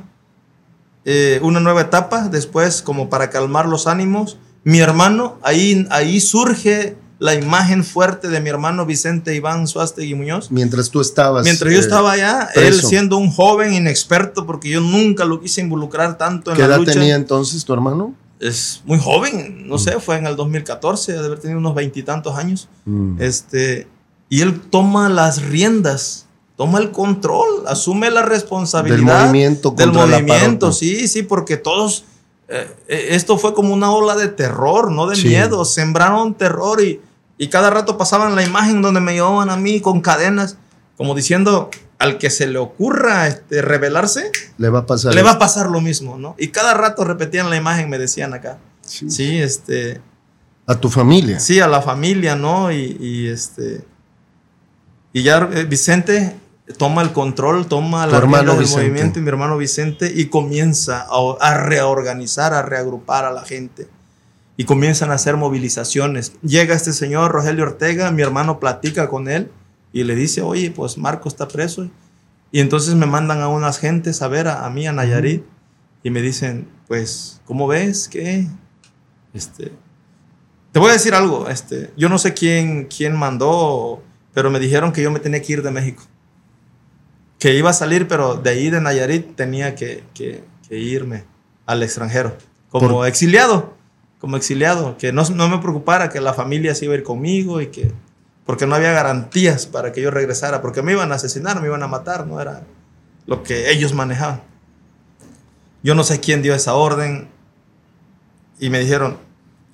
eh, una nueva etapa después, como para calmar los ánimos. Mi hermano, ahí, ahí surge la imagen fuerte de mi hermano Vicente Iván Suástegui Muñoz. Mientras tú estabas. Mientras yo eh, estaba allá, él preso. siendo un joven inexperto, porque yo nunca lo quise involucrar tanto en ¿Qué la edad lucha. tenía entonces tu hermano? Es muy joven, no sé, fue en el 2014, de haber tenido unos veintitantos años. Mm. Este, y él toma las riendas, toma el control, asume la responsabilidad Del movimiento del movimiento, sí, sí, porque todos, eh, eh, esto fue como una ola de terror, no de Sí. miedo, sembraron terror y, y cada rato pasaban la imagen donde me llevaban a mí con cadenas, como diciendo, al que se le ocurra este, rebelarse, Le va a pasar. le va a pasar lo mismo, ¿no? Y cada rato repetían la imagen, me decían acá. Sí. Sí, este, A tu familia. sí, a la familia, ¿no? Y, y, este, y ya eh, Vicente toma el control, toma la del Vicente. movimiento y mi hermano Vicente y comienza a, a reorganizar, a reagrupar a la gente. Y comienzan a hacer movilizaciones. Llega este señor Rogelio Ortega, mi hermano platica con él y le dice, oye, pues Marco está preso. Y entonces me mandan a unas gentes a ver a, a mí, a Nayarit, y me dicen, pues, ¿cómo ves? ¿Qué? Este, te voy a decir algo, este, yo no sé quién, quién mandó, pero me dijeron que yo me tenía que ir de México. Que iba a salir, pero de ahí de Nayarit tenía que, que- que irme al extranjero, como Por- exiliado, como exiliado, que no, no me preocupara que la familia se iba a ir conmigo y que, porque no había garantías para que yo regresara, porque me iban a asesinar, me iban a matar, no era lo que ellos manejaban. Yo no sé quién dio esa orden y me dijeron,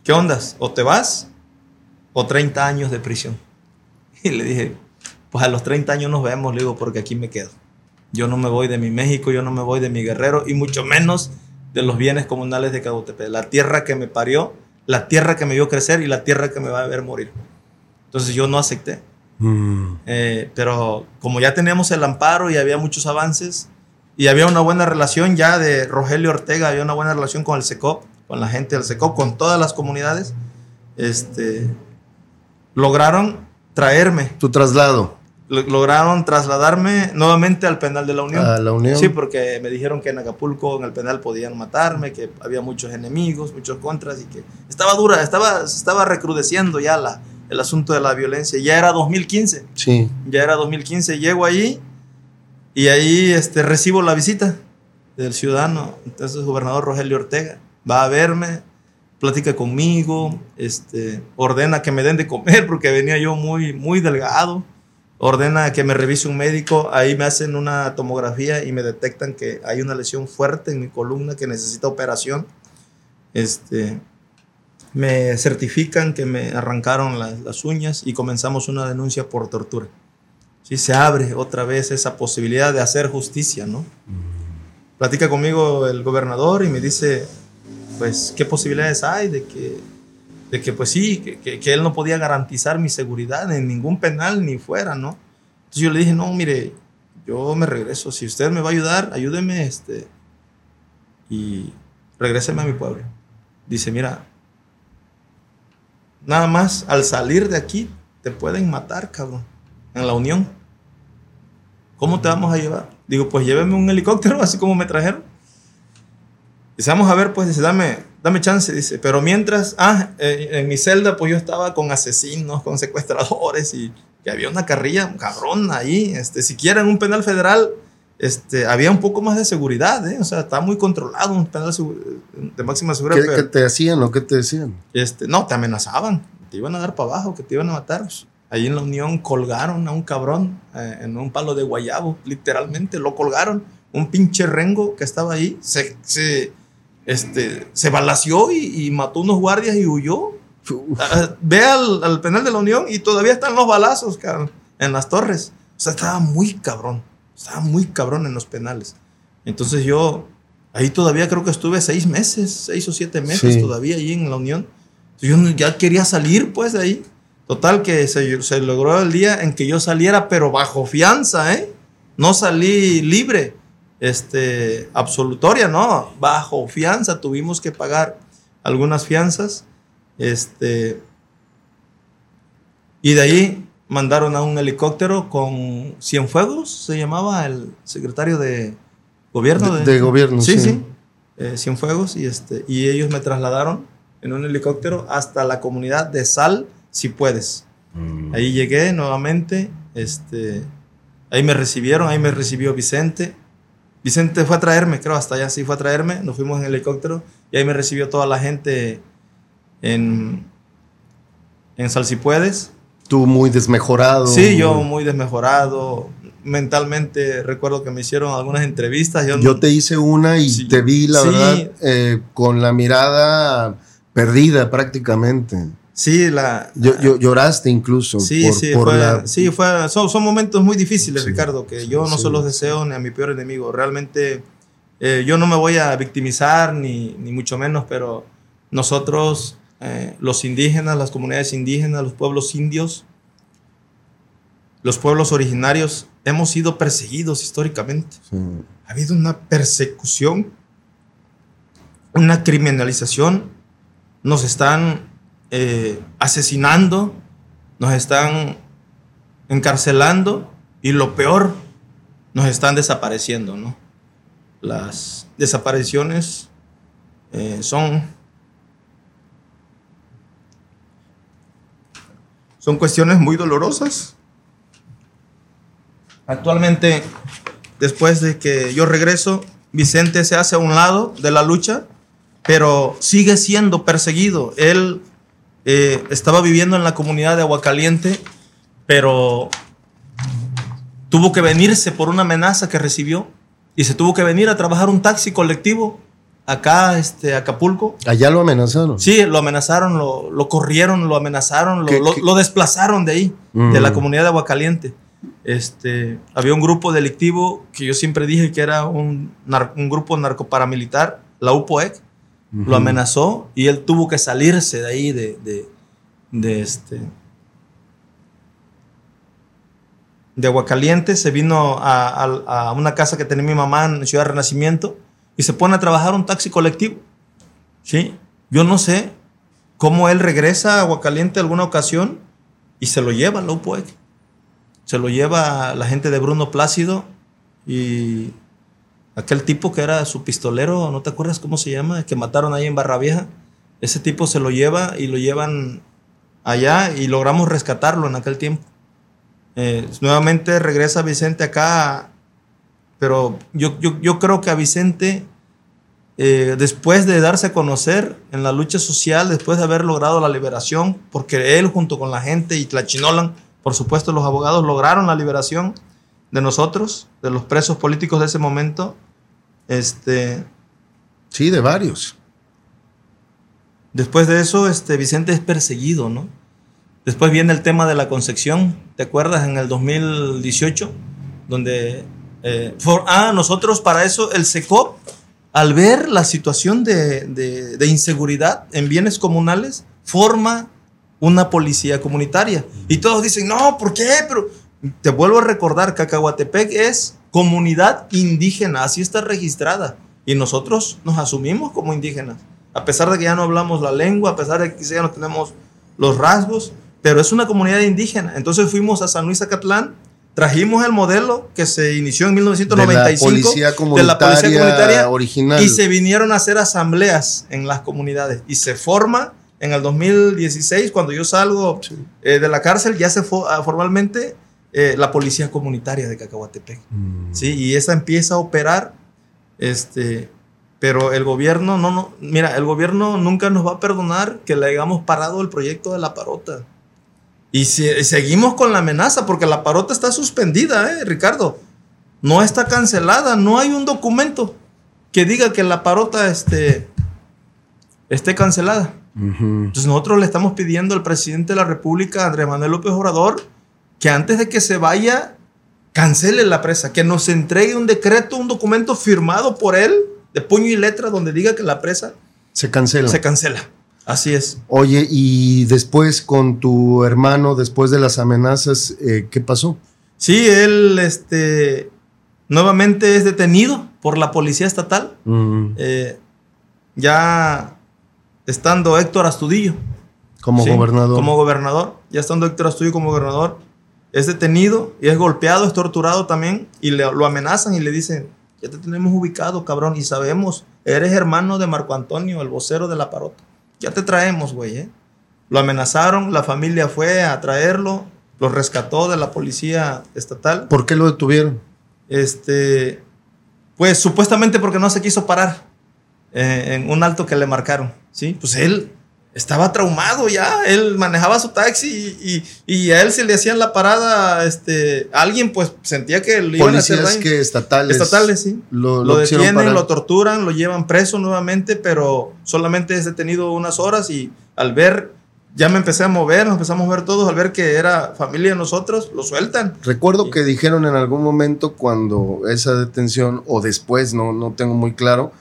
¿qué ondas? ¿O te vas o 30 años de prisión? Y le dije, pues a los 30 años nos vemos, le digo, porque aquí me quedo. Yo no me voy de mi México, yo no me voy de mi guerrero y mucho menos de los bienes comunales de Cautepec. La tierra que me parió, la tierra que me vio crecer y la tierra que me va a ver morir. Entonces yo no acepté. Mm. Eh, pero como ya teníamos el amparo y había muchos avances y había una buena relación ya de Rogelio Ortega, había una buena relación con el SECOP, con la gente del SECOP, con todas las comunidades, este, lograron traerme, Tu traslado lograron trasladarme nuevamente al penal de la Unión. a la Unión. Sí, porque me dijeron que en Acapulco, en el penal, podían matarme, que había muchos enemigos, muchos contras y que estaba dura, estaba, estaba recrudeciendo ya la, el asunto de la violencia. Ya era 2015 Sí. ya era 2015, llego ahí y ahí este, recibo la visita del ciudadano, entonces el gobernador Rogelio Ortega va a verme, platica conmigo, este, ordena que me den de comer porque venía yo muy, muy delgado, ordena que me revise un médico, ahí me hacen una tomografía y me detectan que hay una lesión fuerte en mi columna que necesita operación. Este, me certifican que me arrancaron las, las uñas y comenzamos una denuncia por tortura. Sí, se abre otra vez esa posibilidad de hacer justicia, ¿no? Platica conmigo el gobernador y me dice, pues, ¿qué posibilidades hay de que, de que pues sí, que, que- que él no podía garantizar mi seguridad en ningún penal ni fuera, ¿no? Entonces yo le dije, no, mire, yo me regreso, si usted me va a ayudar, ayúdeme, este, y regréseme a mi pueblo. Dice, mira, nada más al salir de aquí te pueden matar, cabrón, en la unión. ¿Cómo te vamos a llevar? Digo, pues lléveme un helicóptero, así como me trajeron. Dice, vamos a ver, pues, dice, dame, dame chance, dice. Pero mientras, ah, eh, en mi celda, pues yo estaba con asesinos, con secuestradores y que había una carrilla cabrón ahí. Este, siquiera en un penal federal, este, había un poco más de seguridad, ¿eh? O sea, está muy controlado un penal de máxima seguridad. ¿Qué, pero- qué te hacían o qué te decían? este, no, te amenazaban, te iban a dar para abajo, que te iban a matar. Ahí en la Unión colgaron a un cabrón eh, en un palo de guayabo, literalmente, lo colgaron. Un pinche rengo que estaba ahí se, se, este, se balació y, y mató unos guardias y huyó. Ah, Ve al, al penal de la Unión y todavía están los balazos, cabrón, en las torres. O sea, estaba muy cabrón. Estaba muy cabrón en los penales. Entonces yo ahí todavía creo que estuve seis meses, seis o siete meses Sí. todavía ahí en la Unión. Yo ya quería salir pues de ahí. Total que se, se logró el día en que yo saliera, pero bajo fianza, ¿eh? No salí libre, este, absolutoria, no, bajo fianza. Tuvimos que pagar algunas fianzas, este, y de ahí mandaron a un helicóptero con Cienfuegos, se llamaba el secretario de gobierno. De- de gobierno, Sí, sí. sí. eh, Cienfuegos y, este, y ellos me trasladaron en un helicóptero hasta la comunidad de Sal, si puedes. Ahí llegué nuevamente, este, ahí me recibieron, ahí me recibió Vicente. Vicente fue a traerme, creo, hasta allá sí fue a traerme, nos fuimos en helicóptero y ahí me recibió toda la gente en, en Sal, si puedes. Tú muy desmejorado. Sí, yo muy desmejorado. Mentalmente recuerdo que me hicieron algunas entrevistas. Yo, Yo te hice una y Sí. te vi, la Sí. verdad, eh, con la mirada perdida prácticamente. Sí, la, Yo, yo- lloraste incluso. sí, por, sí, por fue, la- sí, fue- son, son momentos muy difíciles, Sí. Ricardo, que yo no Sí. se los deseo ni a mi peor enemigo. Realmente eh, yo no me voy a victimizar, ni, ni mucho menos, pero nosotros, eh, los indígenas, las comunidades indígenas, los pueblos indios, los pueblos originarios, hemos sido perseguidos históricamente. sí. ha habido una persecución, una criminalización, nos están eh, asesinando, nos están encarcelando y lo peor, nos están desapareciendo, ¿no? Las desapariciones eh, son, son cuestiones muy dolorosas. Actualmente después de que yo regreso, Vicente se hace a un lado de la lucha, pero sigue siendo perseguido. Él eh, estaba viviendo en la comunidad de Aguacaliente, pero tuvo que venirse por una amenaza que recibió y se tuvo que venir a trabajar un taxi colectivo acá, este, Acapulco. Allá lo amenazaron. Sí, lo amenazaron, lo, lo corrieron, lo amenazaron, lo, desplazaron de ahí, de la Mm. comunidad de Aguacaliente. Este, había un grupo delictivo que yo siempre dije que era un, un grupo narcoparamilitar, la UPOEC, lo amenazó y él tuvo que salirse de ahí, de, de, de este. De Aguacaliente, se vino a, a- a una casa que tenía mi mamá en Ciudad Renacimiento y se pone a trabajar un taxi colectivo. ¿sí? Yo no sé cómo él regresa a Aguacaliente alguna ocasión y se lo lleva la UPOEC. Se lo lleva la gente de Bruno Plácido y aquel tipo que era su pistolero, ¿no te acuerdas cómo se llama? Que mataron ahí en Barra Vieja. Ese tipo se lo lleva y lo llevan allá y logramos rescatarlo en aquel tiempo. Eh, nuevamente regresa Vicente acá, pero yo, yo, yo creo que a Vicente eh, después de darse a conocer en la lucha social, después de haber logrado la liberación, porque él junto con la gente y Tlachinolan, por supuesto los abogados, lograron la liberación de nosotros, de los presos políticos de ese momento, este, Sí, de varios. después de eso, este, Vicente es perseguido, ¿no? Después viene el tema de la concepción, ¿te acuerdas? En el 2018, donde... eh, for- ah, nosotros para eso, el SECOP, al ver la situación de, de- de inseguridad en bienes comunales, forma una policía comunitaria. Y todos dicen, no, ¿por qué? Pero te vuelvo a recordar, Cacahuatepec es comunidad indígena, así está registrada. Y nosotros nos asumimos como indígenas. A pesar de que ya no hablamos la lengua, a pesar de que ya no tenemos los rasgos, pero es una comunidad indígena. Entonces fuimos a San Luis Acatlán, trajimos el modelo que se inició en 1995 de la policía de comunitaria, la policía comunitaria original. y se vinieron a hacer asambleas en las comunidades y se forma en el 2016 cuando yo salgo eh, de la cárcel ya se fue formalmente eh, la policía comunitaria de Cacahuatepec Mm. sí y esa empieza a operar este pero el gobierno no no mira el gobierno nunca nos va a perdonar que le hayamos parado el proyecto de la parota Y se- seguimos con la amenaza porque la parota está suspendida, ¿eh, Ricardo? No está cancelada, no hay un documento que diga que la parota este, esté cancelada. Entonces nosotros le estamos pidiendo al presidente de la República, Andrés Manuel López Obrador, que antes de que se vaya, cancele la presa, que nos entregue un decreto, un documento firmado por él, de puño y letra, donde diga que la presa Se cancela. se cancela. Así es. Oye, y después con tu hermano, después de las amenazas, eh, ¿qué pasó? Sí, él este, nuevamente es detenido por la policía estatal, eh, ya estando Héctor Astudillo. Como Sí, gobernador. Como gobernador. Ya estando Héctor Astudillo como gobernador. Es detenido y es golpeado, es torturado también. Y le- lo amenazan y le dicen, ya te tenemos ubicado, cabrón. Y sabemos, eres hermano de Marco Antonio, el vocero de la parota. Ya te traemos, güey. ¿eh? Lo amenazaron, la familia fue a traerlo, lo rescató de la policía estatal. ¿Por qué lo detuvieron? Este, pues supuestamente porque no se quiso parar eh, en un alto que le marcaron, ¿sí? Pues él estaba traumado ya, él manejaba su taxi y, y- y a él se le hacían la parada, este, alguien pues sentía que le iban a hacer daño. que estatales. Estatales, sí. Lo, Lo, lo detienen, lo torturan, lo llevan preso nuevamente, pero solamente es detenido unas horas y al ver, ya me empecé a mover, nos empezamos a ver todos, al ver que era familia de nosotros, lo sueltan. Recuerdo que dijeron en algún momento cuando esa detención, o después, no, no tengo muy claro,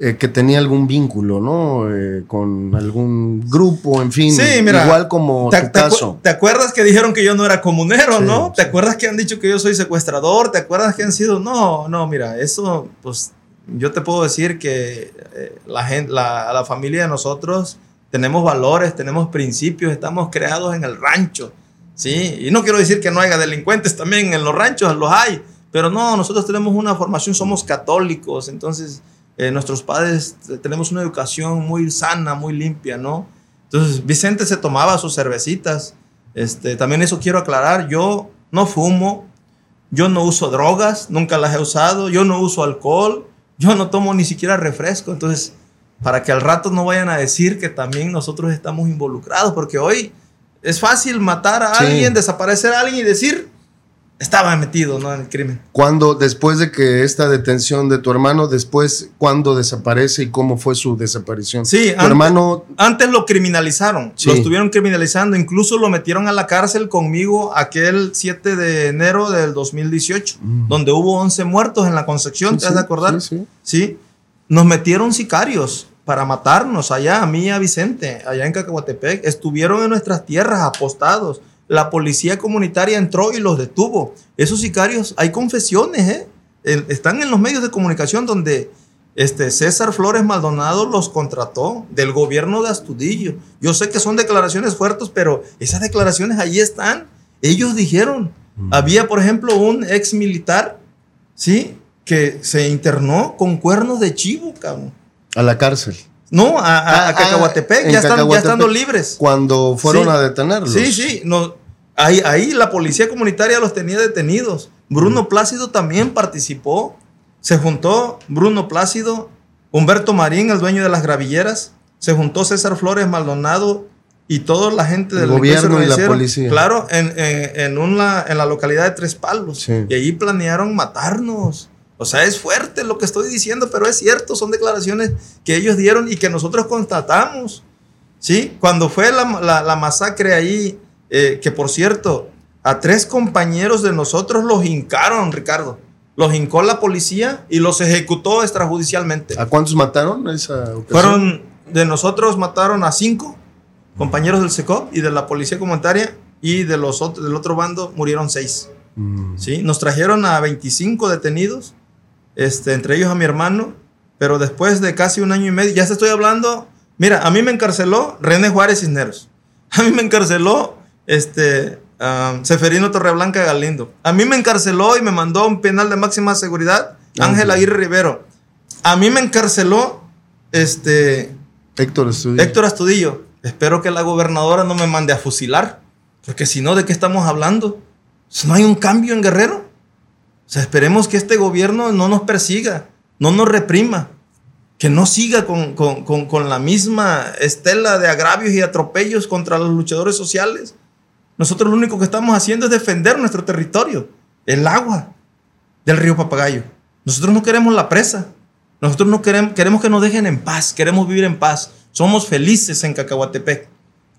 eh, que tenía algún vínculo, ¿no? Eh, con algún grupo, en fin. Sí, mira, Igual como ¿Te, tu te acu- caso. te acuerdas que dijeron que yo no era comunero, Sí, no? ¿Te sí. acuerdas que han dicho que yo soy secuestrador? ¿Te acuerdas que han sido.? No, no, mira, eso, pues yo te puedo decir que eh, la, gente, la, la familia de nosotros tenemos valores, tenemos principios, estamos creados en el rancho, ¿sí? Y no quiero decir que no haya delincuentes también en los ranchos, los hay, pero no, nosotros tenemos una formación, somos católicos, entonces eh, nuestros padres eh, tenemos una educación muy sana, muy limpia, ¿no? Entonces, Vicente se tomaba sus cervecitas. Este, también eso quiero aclarar. Yo no fumo, yo no uso drogas, nunca las he usado, yo no uso alcohol, yo no tomo ni siquiera refresco. Entonces, para que al rato no vayan a decir que también nosotros estamos involucrados, porque hoy es fácil matar a Sí. alguien, desaparecer a alguien y decir, estaba metido ¿no? en el crimen. Cuando, después de que esta detención de tu hermano, después, ¿cuándo desaparece y cómo fue su desaparición? Sí, tu antes- hermano, Antes lo criminalizaron, Sí. lo estuvieron criminalizando, incluso lo metieron a la cárcel conmigo aquel 7 de enero del 2018, Mm. donde hubo 11 muertos en la Concepción, Sí, ¿te has de acordar? sí, sí. Sí. Nos metieron sicarios para matarnos allá, a mí y a Vicente, allá en Cacahuatepec. Estuvieron en nuestras tierras apostados. La policía comunitaria entró y los detuvo. Esos sicarios, hay confesiones, ¿eh? Están en los medios de comunicación donde este César Flores Maldonado los contrató del gobierno de Astudillo. Yo sé que son declaraciones fuertes, pero esas declaraciones ahí están. Ellos dijeron, había por ejemplo un ex militar, ¿sí? Que se internó con cuernos de chivo, cabrón. a la cárcel. No, a, a- Ah, a ah, Cacahuatepec, en ya, están, ya estando libres. Cuando fueron Sí. a detenerlos. Sí, sí, no, ahí, ahí la policía comunitaria los tenía detenidos. Bruno Plácido también participó. Se juntó Bruno Plácido, Humberto Marín, el dueño de las gravilleras, se juntó César Flores Maldonado y toda la gente El del gobierno y la policía. Claro, en, en- en una, en la localidad de Tres Palos. Sí. Y ahí planearon matarnos. O sea, es fuerte lo que estoy diciendo, pero es cierto, son declaraciones que ellos dieron y que nosotros constatamos. ¿Sí? Cuando fue la, la- la masacre ahí, eh, que por cierto, a tres compañeros de nosotros los hincaron, Ricardo. Los hincó la policía y los ejecutó extrajudicialmente. ¿A cuántos mataron esa ocasión? Fueron, de nosotros mataron a cinco compañeros del SECOP y de la policía comunitaria y de los otros, del otro bando murieron seis. Mm. ¿sí? Nos trajeron a 25 detenidos, este, entre ellos a mi hermano, pero después de casi un año y medio, ya te estoy hablando, mira, a mí me encarceló René Juárez Cisneros, a mí me encarceló este, ah, Seferino Torreblanca Galindo, a mí me encarceló y me mandó a un penal de máxima seguridad Ángel Aguirre Rivero, a mí me encarceló este, Héctor Estudillo. Héctor Astudillo, espero que la gobernadora no me mande a fusilar, porque si no, ¿de qué estamos hablando? Si no hay un cambio en Guerrero. O sea, esperemos que este gobierno no nos persiga, no nos reprima, que no siga con, con- con- con la misma estela de agravios y atropellos contra los luchadores sociales. Nosotros lo único que estamos haciendo es defender nuestro territorio, el agua del río Papagayo. Nosotros no queremos la presa. Nosotros no queremos, queremos que nos dejen en paz, queremos vivir en paz. Somos felices en Cacahuatepec.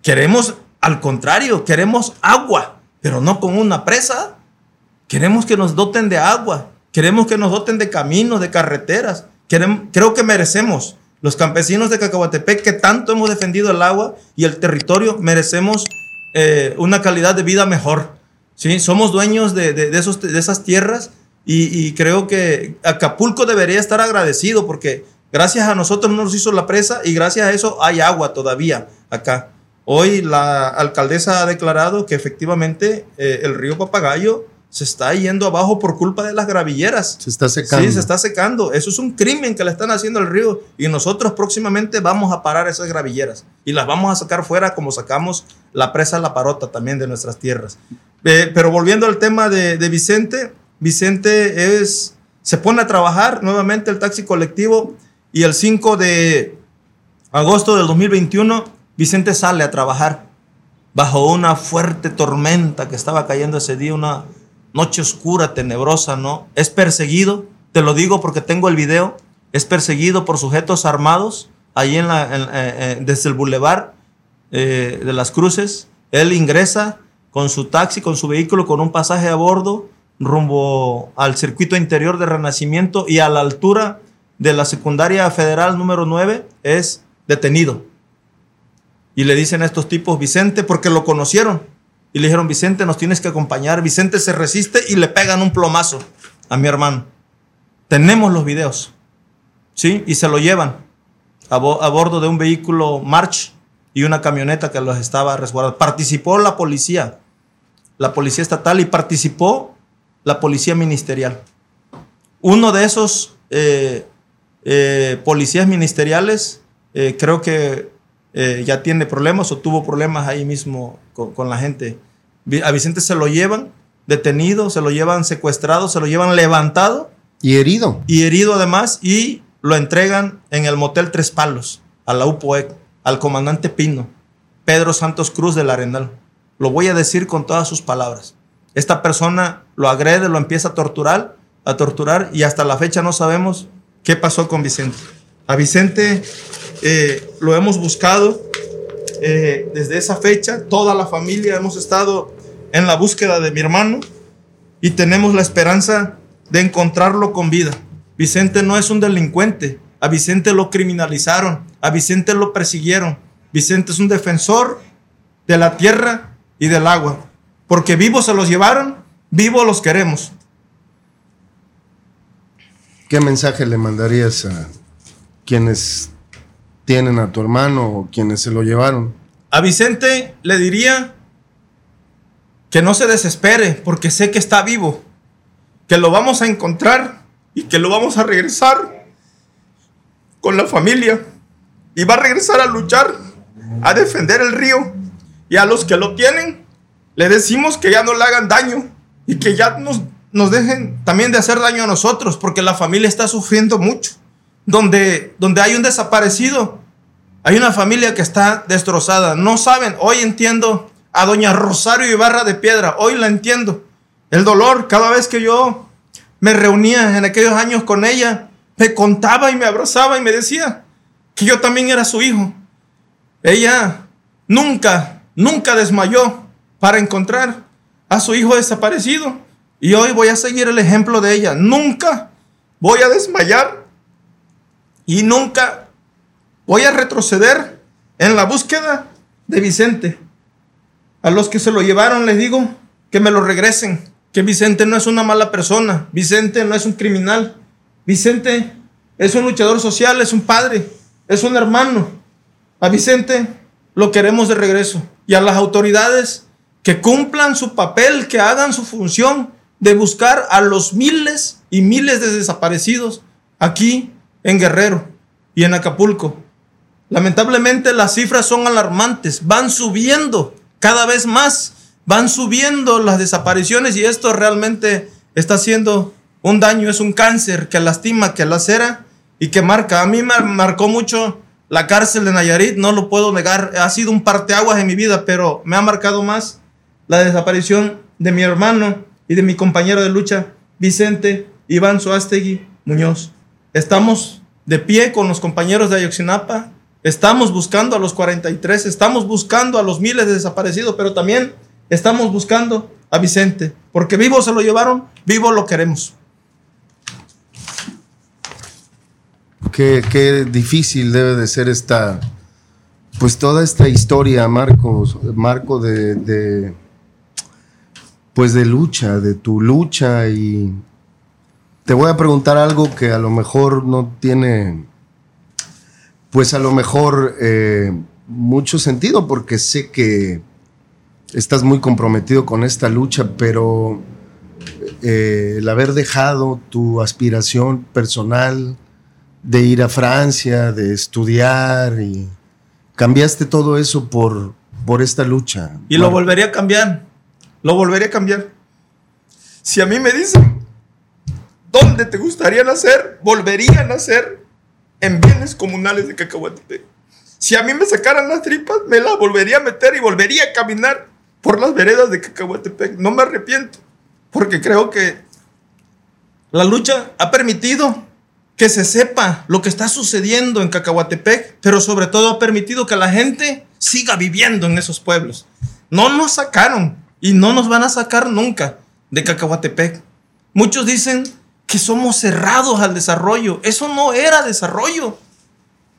Queremos, al contrario, queremos agua, pero no con una presa. Queremos que nos doten de agua, queremos que nos doten de caminos, de carreteras. Queremos, creo que merecemos, los campesinos de Cacahuatepec, que tanto hemos defendido el agua y el territorio, merecemos eh, una calidad de vida mejor. ¿sí? Somos dueños de, de, esos, de esas tierras y, creo que Acapulco debería estar agradecido porque gracias a nosotros no nos hizo la presa y gracias a eso hay agua todavía acá. Hoy la alcaldesa ha declarado que efectivamente eh, el río Papagayo se está yendo abajo por culpa de las gravilleras. Se está secando. Sí, se está secando. Eso es un crimen que le están haciendo al río y nosotros próximamente vamos a parar esas gravilleras y las vamos a sacar fuera como sacamos la presa La Parota también de nuestras tierras. Eh, pero volviendo al tema de, de Vicente, Vicente es, se pone a trabajar nuevamente el taxi colectivo y el 5 de agosto del 2021 Vicente sale a trabajar bajo una fuerte tormenta que estaba cayendo ese día, una noche oscura, tenebrosa, ¿no? Es perseguido, te lo digo porque tengo el video, es perseguido por sujetos armados ahí en eh, eh, desde el bulevar eh, de las Cruces. Él ingresa con su taxi, con su vehículo, con un pasaje a bordo rumbo al circuito interior de Renacimiento y a la altura de la secundaria federal número 9 es detenido. Y le dicen a estos tipos, Vicente, porque lo conocieron. Y le dijeron, Vicente, nos tienes que acompañar. Vicente se resiste y le pegan un plomazo a mi hermano. Tenemos los videos. ¿Sí? Y se lo llevan a, a bordo de un vehículo March y una camioneta que los estaba resguardando. Participó la policía, la policía estatal, y participó la policía ministerial. Uno de esos eh, eh, policías ministeriales eh, creo que ya tiene problemas o tuvo problemas ahí mismo con, la gente. A Vicente se lo llevan detenido, se lo llevan secuestrado, se lo llevan levantado. Y herido. Y herido además, y lo entregan en el motel Tres Palos, a la UPOEC, al comandante Pino, Pedro Santos Cruz del Arenal. Lo voy a decir con todas sus palabras. Esta persona lo agrede, lo empieza a torturar, a torturar y hasta la fecha no sabemos qué pasó con Vicente. A Vicente eh, lo hemos buscado eh, desde esa fecha, toda la familia hemos estado en la búsqueda de mi hermano y tenemos la esperanza de encontrarlo con vida. Vicente no es un delincuente, a Vicente lo criminalizaron, a Vicente lo persiguieron. Vicente es un defensor de la tierra y del agua porque vivos se los llevaron, vivos los queremos. ¿Qué mensaje le mandarías a quienes tienen a tu hermano o quienes se lo llevaron? A Vicente le diría que no se desespere porque sé que está vivo, que lo vamos a encontrar y que lo vamos a regresar con la familia y va a regresar a luchar, a defender el río y a los que lo tienen le decimos que ya no le hagan daño y que ya nos, nos dejen también de hacer daño a nosotros, porque la familia está sufriendo mucho. Donde, donde hay un desaparecido, hay una familia que está destrozada. No saben, hoy entiendo a doña Rosario Ibarra de Piedra, hoy la entiendo. El dolor, cada vez que yo me reunía en aquellos años con ella, me contaba y me abrazaba y me decía que yo también era su hijo. Ella nunca, nunca desmayó para encontrar a su hijo desaparecido. Y hoy voy a seguir el ejemplo de ella. Nunca voy a desmayar y nunca voy a retroceder en la búsqueda de Vicente. A los que se lo llevaron les digo que me lo regresen, que Vicente no es una mala persona, Vicente no es un criminal, Vicente es un luchador social, es un padre, es un hermano. A Vicente lo queremos de regreso y a las autoridades que cumplan su papel, que hagan su función de buscar a los miles y miles de desaparecidos aquí en Guerrero y en Acapulco. Lamentablemente las cifras son alarmantes, van subiendo cada vez más, van subiendo las desapariciones y esto realmente está haciendo un daño, es un cáncer que lastima, que lacera y que marca. A mí me marcó mucho la cárcel de Nayarit, no lo puedo negar, ha sido un parteaguas en mi vida, pero me ha marcado más la desaparición de mi hermano y de mi compañero de lucha, Vicente Iván Suástegui Muñoz. Estamos de pie con los compañeros de Ayotzinapa, estamos buscando a los 43, estamos buscando a los miles de desaparecidos, pero también estamos buscando a Vicente, porque vivo se lo llevaron, vivo lo queremos. Qué, qué difícil debe de ser esta, pues toda esta historia, Marco, de, pues de lucha, de tu lucha y te voy a preguntar algo que a lo mejor no tiene, pues a lo mejor eh, mucho sentido porque sé que estás muy comprometido con esta lucha, pero eh, el haber dejado tu aspiración personal, de ir a Francia, de estudiar y cambiaste todo eso por, por esta lucha. Y lo volvería a cambiar. Lo volvería a cambiar. Si a mí me dicen, ¿dónde te gustaría nacer? Volvería a nacer en bienes comunales de Cacahuatepec. Si a mí me sacaran las tripas, me las volvería a meter y volvería a caminar por las veredas de Cacahuatepec. No me arrepiento, porque creo que la lucha ha permitido que se sepa lo que está sucediendo en Cacahuatepec, pero sobre todo ha permitido que la gente siga viviendo en esos pueblos. No nos sacaron y no nos van a sacar nunca de Cacahuatepec. Muchos dicen que somos cerrados al desarrollo. Eso no era desarrollo.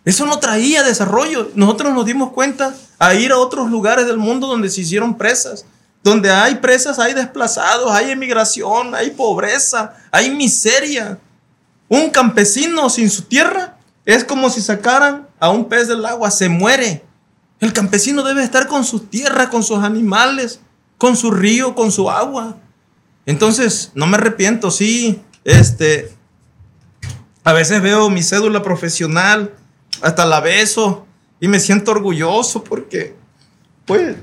Eso no traía desarrollo. Nosotros nos dimos cuenta a ir a otros lugares del mundo donde se hicieron presas. Donde hay presas, hay desplazados, hay emigración, hay pobreza, hay miseria. Un campesino sin su tierra es como si sacaran a un pez del agua, se muere. El campesino debe estar con su tierra, con sus animales, con su río, con su agua. Entonces, no me arrepiento, sí. Este, a veces veo mi cédula profesional, hasta la beso y me siento orgulloso porque, pues,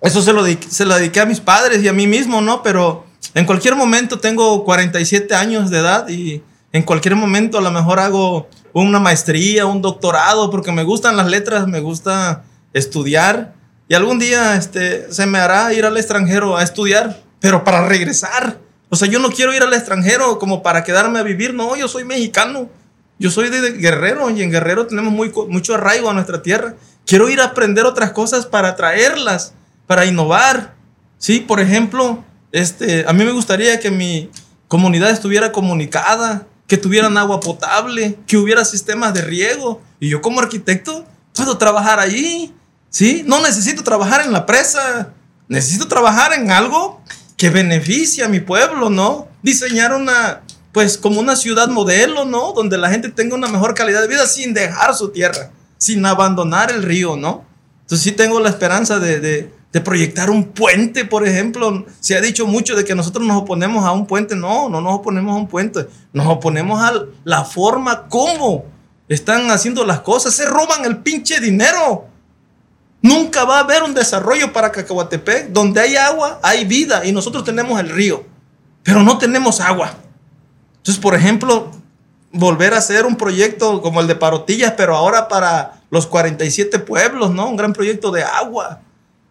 eso se lo, se lo dediqué a mis padres y a mí mismo, ¿no? Pero en cualquier momento tengo 47 años de edad y en cualquier momento a lo mejor hago una maestría, un doctorado, porque me gustan las letras, me gusta estudiar. Y algún día este, se me hará ir al extranjero a estudiar, pero para regresar. O sea, yo no quiero ir al extranjero como para quedarme a vivir, no, yo soy mexicano. Yo soy de Guerrero y en Guerrero tenemos muy, mucho arraigo a nuestra tierra. Quiero ir a aprender otras cosas para traerlas, para innovar. Sí, por ejemplo, este, a mí me gustaría que mi comunidad estuviera comunicada, que tuvieran agua potable, que hubiera sistemas de riego. Y yo como arquitecto puedo trabajar allí, ¿sí? No necesito trabajar en la presa, necesito trabajar en algo que beneficie a mi pueblo, ¿no? Diseñar una, pues como una ciudad modelo, ¿no? Donde la gente tenga una mejor calidad de vida sin dejar su tierra, sin abandonar el río, ¿no? Entonces sí tengo la esperanza de, de proyectar un puente, por ejemplo. Se ha dicho mucho de que nosotros nos oponemos a un puente. No, no nos oponemos a un puente. Nos oponemos a la forma como están haciendo las cosas. Se roban el pinche dinero. Nunca va a haber un desarrollo para Cacahuatepec. Donde hay agua, hay vida. Y nosotros tenemos el río. Pero no tenemos agua. Entonces, por ejemplo, volver a hacer un proyecto como el de Parotillas, pero ahora para los 47 pueblos, ¿no? Un gran proyecto de agua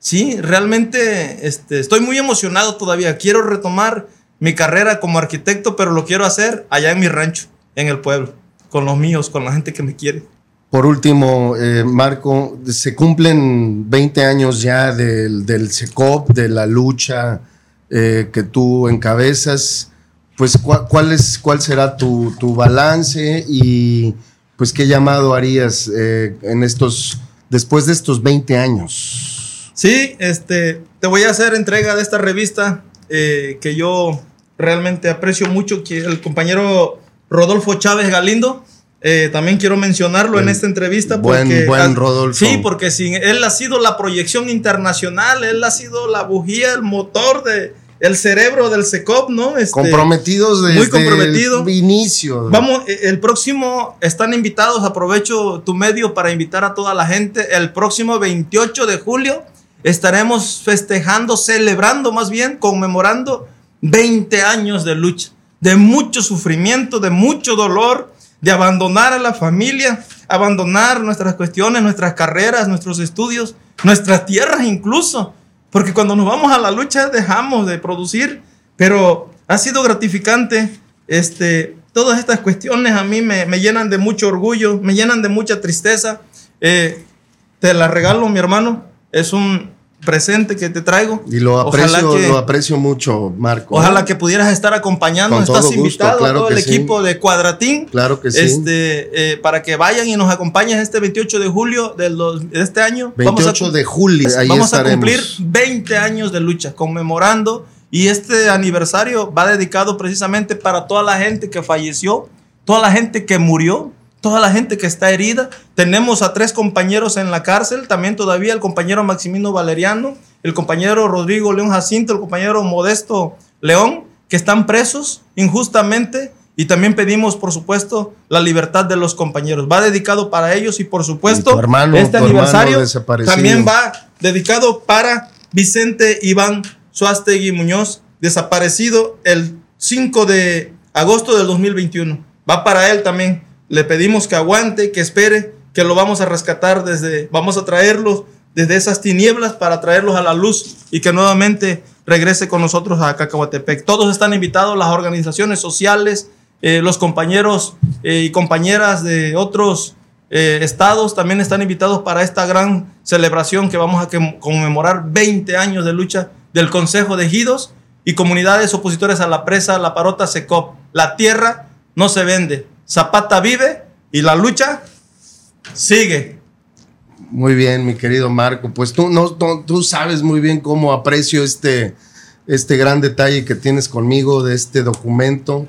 sí, realmente este, estoy muy emocionado todavía. Quiero retomar mi carrera como arquitecto, pero lo quiero hacer allá en mi rancho, en el pueblo, con los míos, con la gente que me quiere. Por último, eh, Marco, se cumplen 20 años ya del, del SECOP, de la lucha eh, que tú encabezas. Pues, ¿cuál, es, cuál será tu, tu, balance y pues qué llamado harías eh, en estos, después de estos 20 años? Sí, este, te voy a hacer entrega de esta revista que yo realmente aprecio mucho, que el compañero Rodolfo Chávez Galindo. Eh, también quiero mencionarlo en esta entrevista. Porque, buen, buen Rodolfo. Sí, porque sin, él ha sido la proyección internacional, él ha sido la bujía, el motor de, el cerebro del SECOP, ¿no? Este, Comprometidos desde muy comprometido. el inicio. Vamos, eh, el próximo, están invitados, aprovecho tu medio para invitar a toda la gente, el próximo 28 de julio estaremos festejando, celebrando más bien, conmemorando 20 años de lucha, de mucho sufrimiento, de mucho dolor, de abandonar a la familia, abandonar nuestras cuestiones, nuestras carreras, nuestros estudios, nuestras tierras incluso, porque cuando nos vamos a la lucha dejamos de producir, pero ha sido gratificante. Este, todas estas cuestiones a mí me, me llenan de mucho orgullo, me llenan de mucha tristeza. Eh, te la regalo, mi hermano. Es un, presente que te traigo. Y lo aprecio, lo aprecio mucho, Marco. Ojalá ¿eh? que pudieras estar acompañando. Estás invitado a todo el equipo de Cuadratín. Claro que sí. Este, eh, para que vayan y nos acompañen este 28 de julio de este año. 28 de julio. Ahí vamos a cumplir 20 años de lucha, conmemorando. Y este aniversario va dedicado precisamente para toda la gente que falleció, toda la gente que murió, toda la gente que está herida. Tenemos a tres compañeros en la cárcel, también todavía el compañero Maximino Valeriano, el compañero Rodrigo León Jacinto, el compañero Modesto León, que están presos injustamente. Y también pedimos, por supuesto, la libertad de los compañeros. Va dedicado para ellos y, por supuesto, este aniversario también va dedicado para Vicente Iván Suástegui Muñoz, desaparecido el 5 de agosto del 2021. Va para él también le pedimos que aguante, que espere, que lo vamos a rescatar desde, vamos a traerlos desde esas tinieblas para traerlos a la luz y que nuevamente regrese con nosotros a Cacahuatepec. Todos están invitados, las organizaciones sociales, eh, los compañeros eh, y compañeras de otros eh, estados también están invitados para esta gran celebración que vamos a conmemorar 20 años de lucha del Consejo de Ejidos y comunidades opositores a la presa La Parota Secop. La tierra no se vende, Zapata vive y la lucha sigue. Muy bien, mi querido Marco. Pues tú, no, tú sabes muy bien cómo aprecio este, este gran detalle que tienes conmigo de este documento.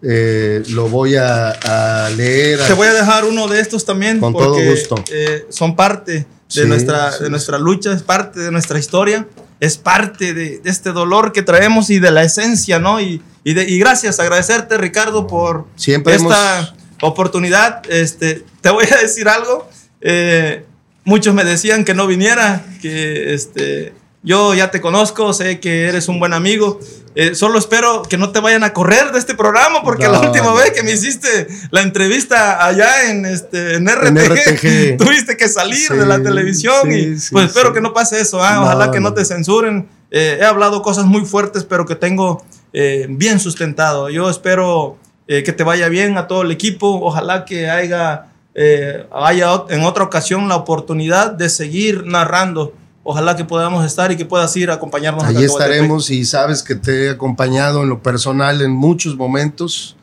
Eh, lo voy a, leer. Te voy a dejar uno de estos también. Con todo gusto. Eh, son parte de, nuestra, de nuestra lucha, es parte de nuestra historia, es parte de, este dolor que traemos y de la esencia, ¿no? Y, y, gracias, agradecerte, Ricardo, por Siempre esta oportunidad. Este, te voy a decir algo. Eh, muchos me decían que no viniera, que este, yo ya te conozco, sé que eres un buen amigo. Eh, solo espero que no te vayan a correr de este programa, porque la última vez que me hiciste la entrevista allá en, este, en, RTG, tuviste que salir de la televisión. y pues espero que no pase eso. ¿ah? Ojalá que no te censuren. Eh, he hablado cosas muy fuertes, pero que tengo eh, bien sustentado. Yo espero eh, que te vaya bien a todo el equipo. Ojalá que haya, eh, haya en otra ocasión la oportunidad de seguir narrando. Ojalá que podamos estar y que puedas ir a acompañarnos. Allí estaremos y sabes que te he acompañado en lo personal en muchos momentos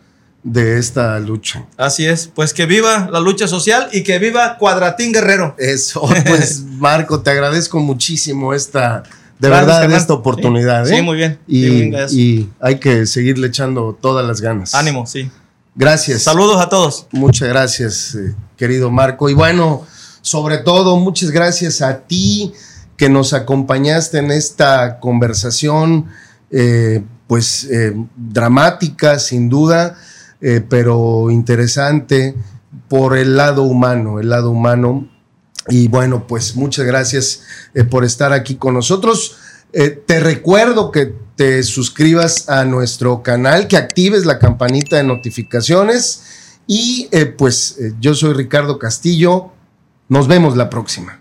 de esta lucha. Así es, pues que viva la lucha social y que viva Cuadratín Guerrero. Eso, pues Marco, te agradezco muchísimo esta de verdad esta oportunidad. Sí, ¿eh? muy bien. Y, hay que seguirle echando todas las ganas. Ánimo, sí. Gracias. Saludos a todos. Muchas gracias, eh, querido Marco. Y bueno, sobre todo, muchas gracias a ti que nos acompañaste en esta conversación, eh, pues dramática, sin duda, pero interesante por el lado humano, el lado humano y bueno, pues muchas gracias eh, por estar aquí con nosotros. Eh, te recuerdo que te suscribas a nuestro canal, que actives la campanita de notificaciones y eh, pues yo soy Ricardo Castillo. Nos vemos la próxima.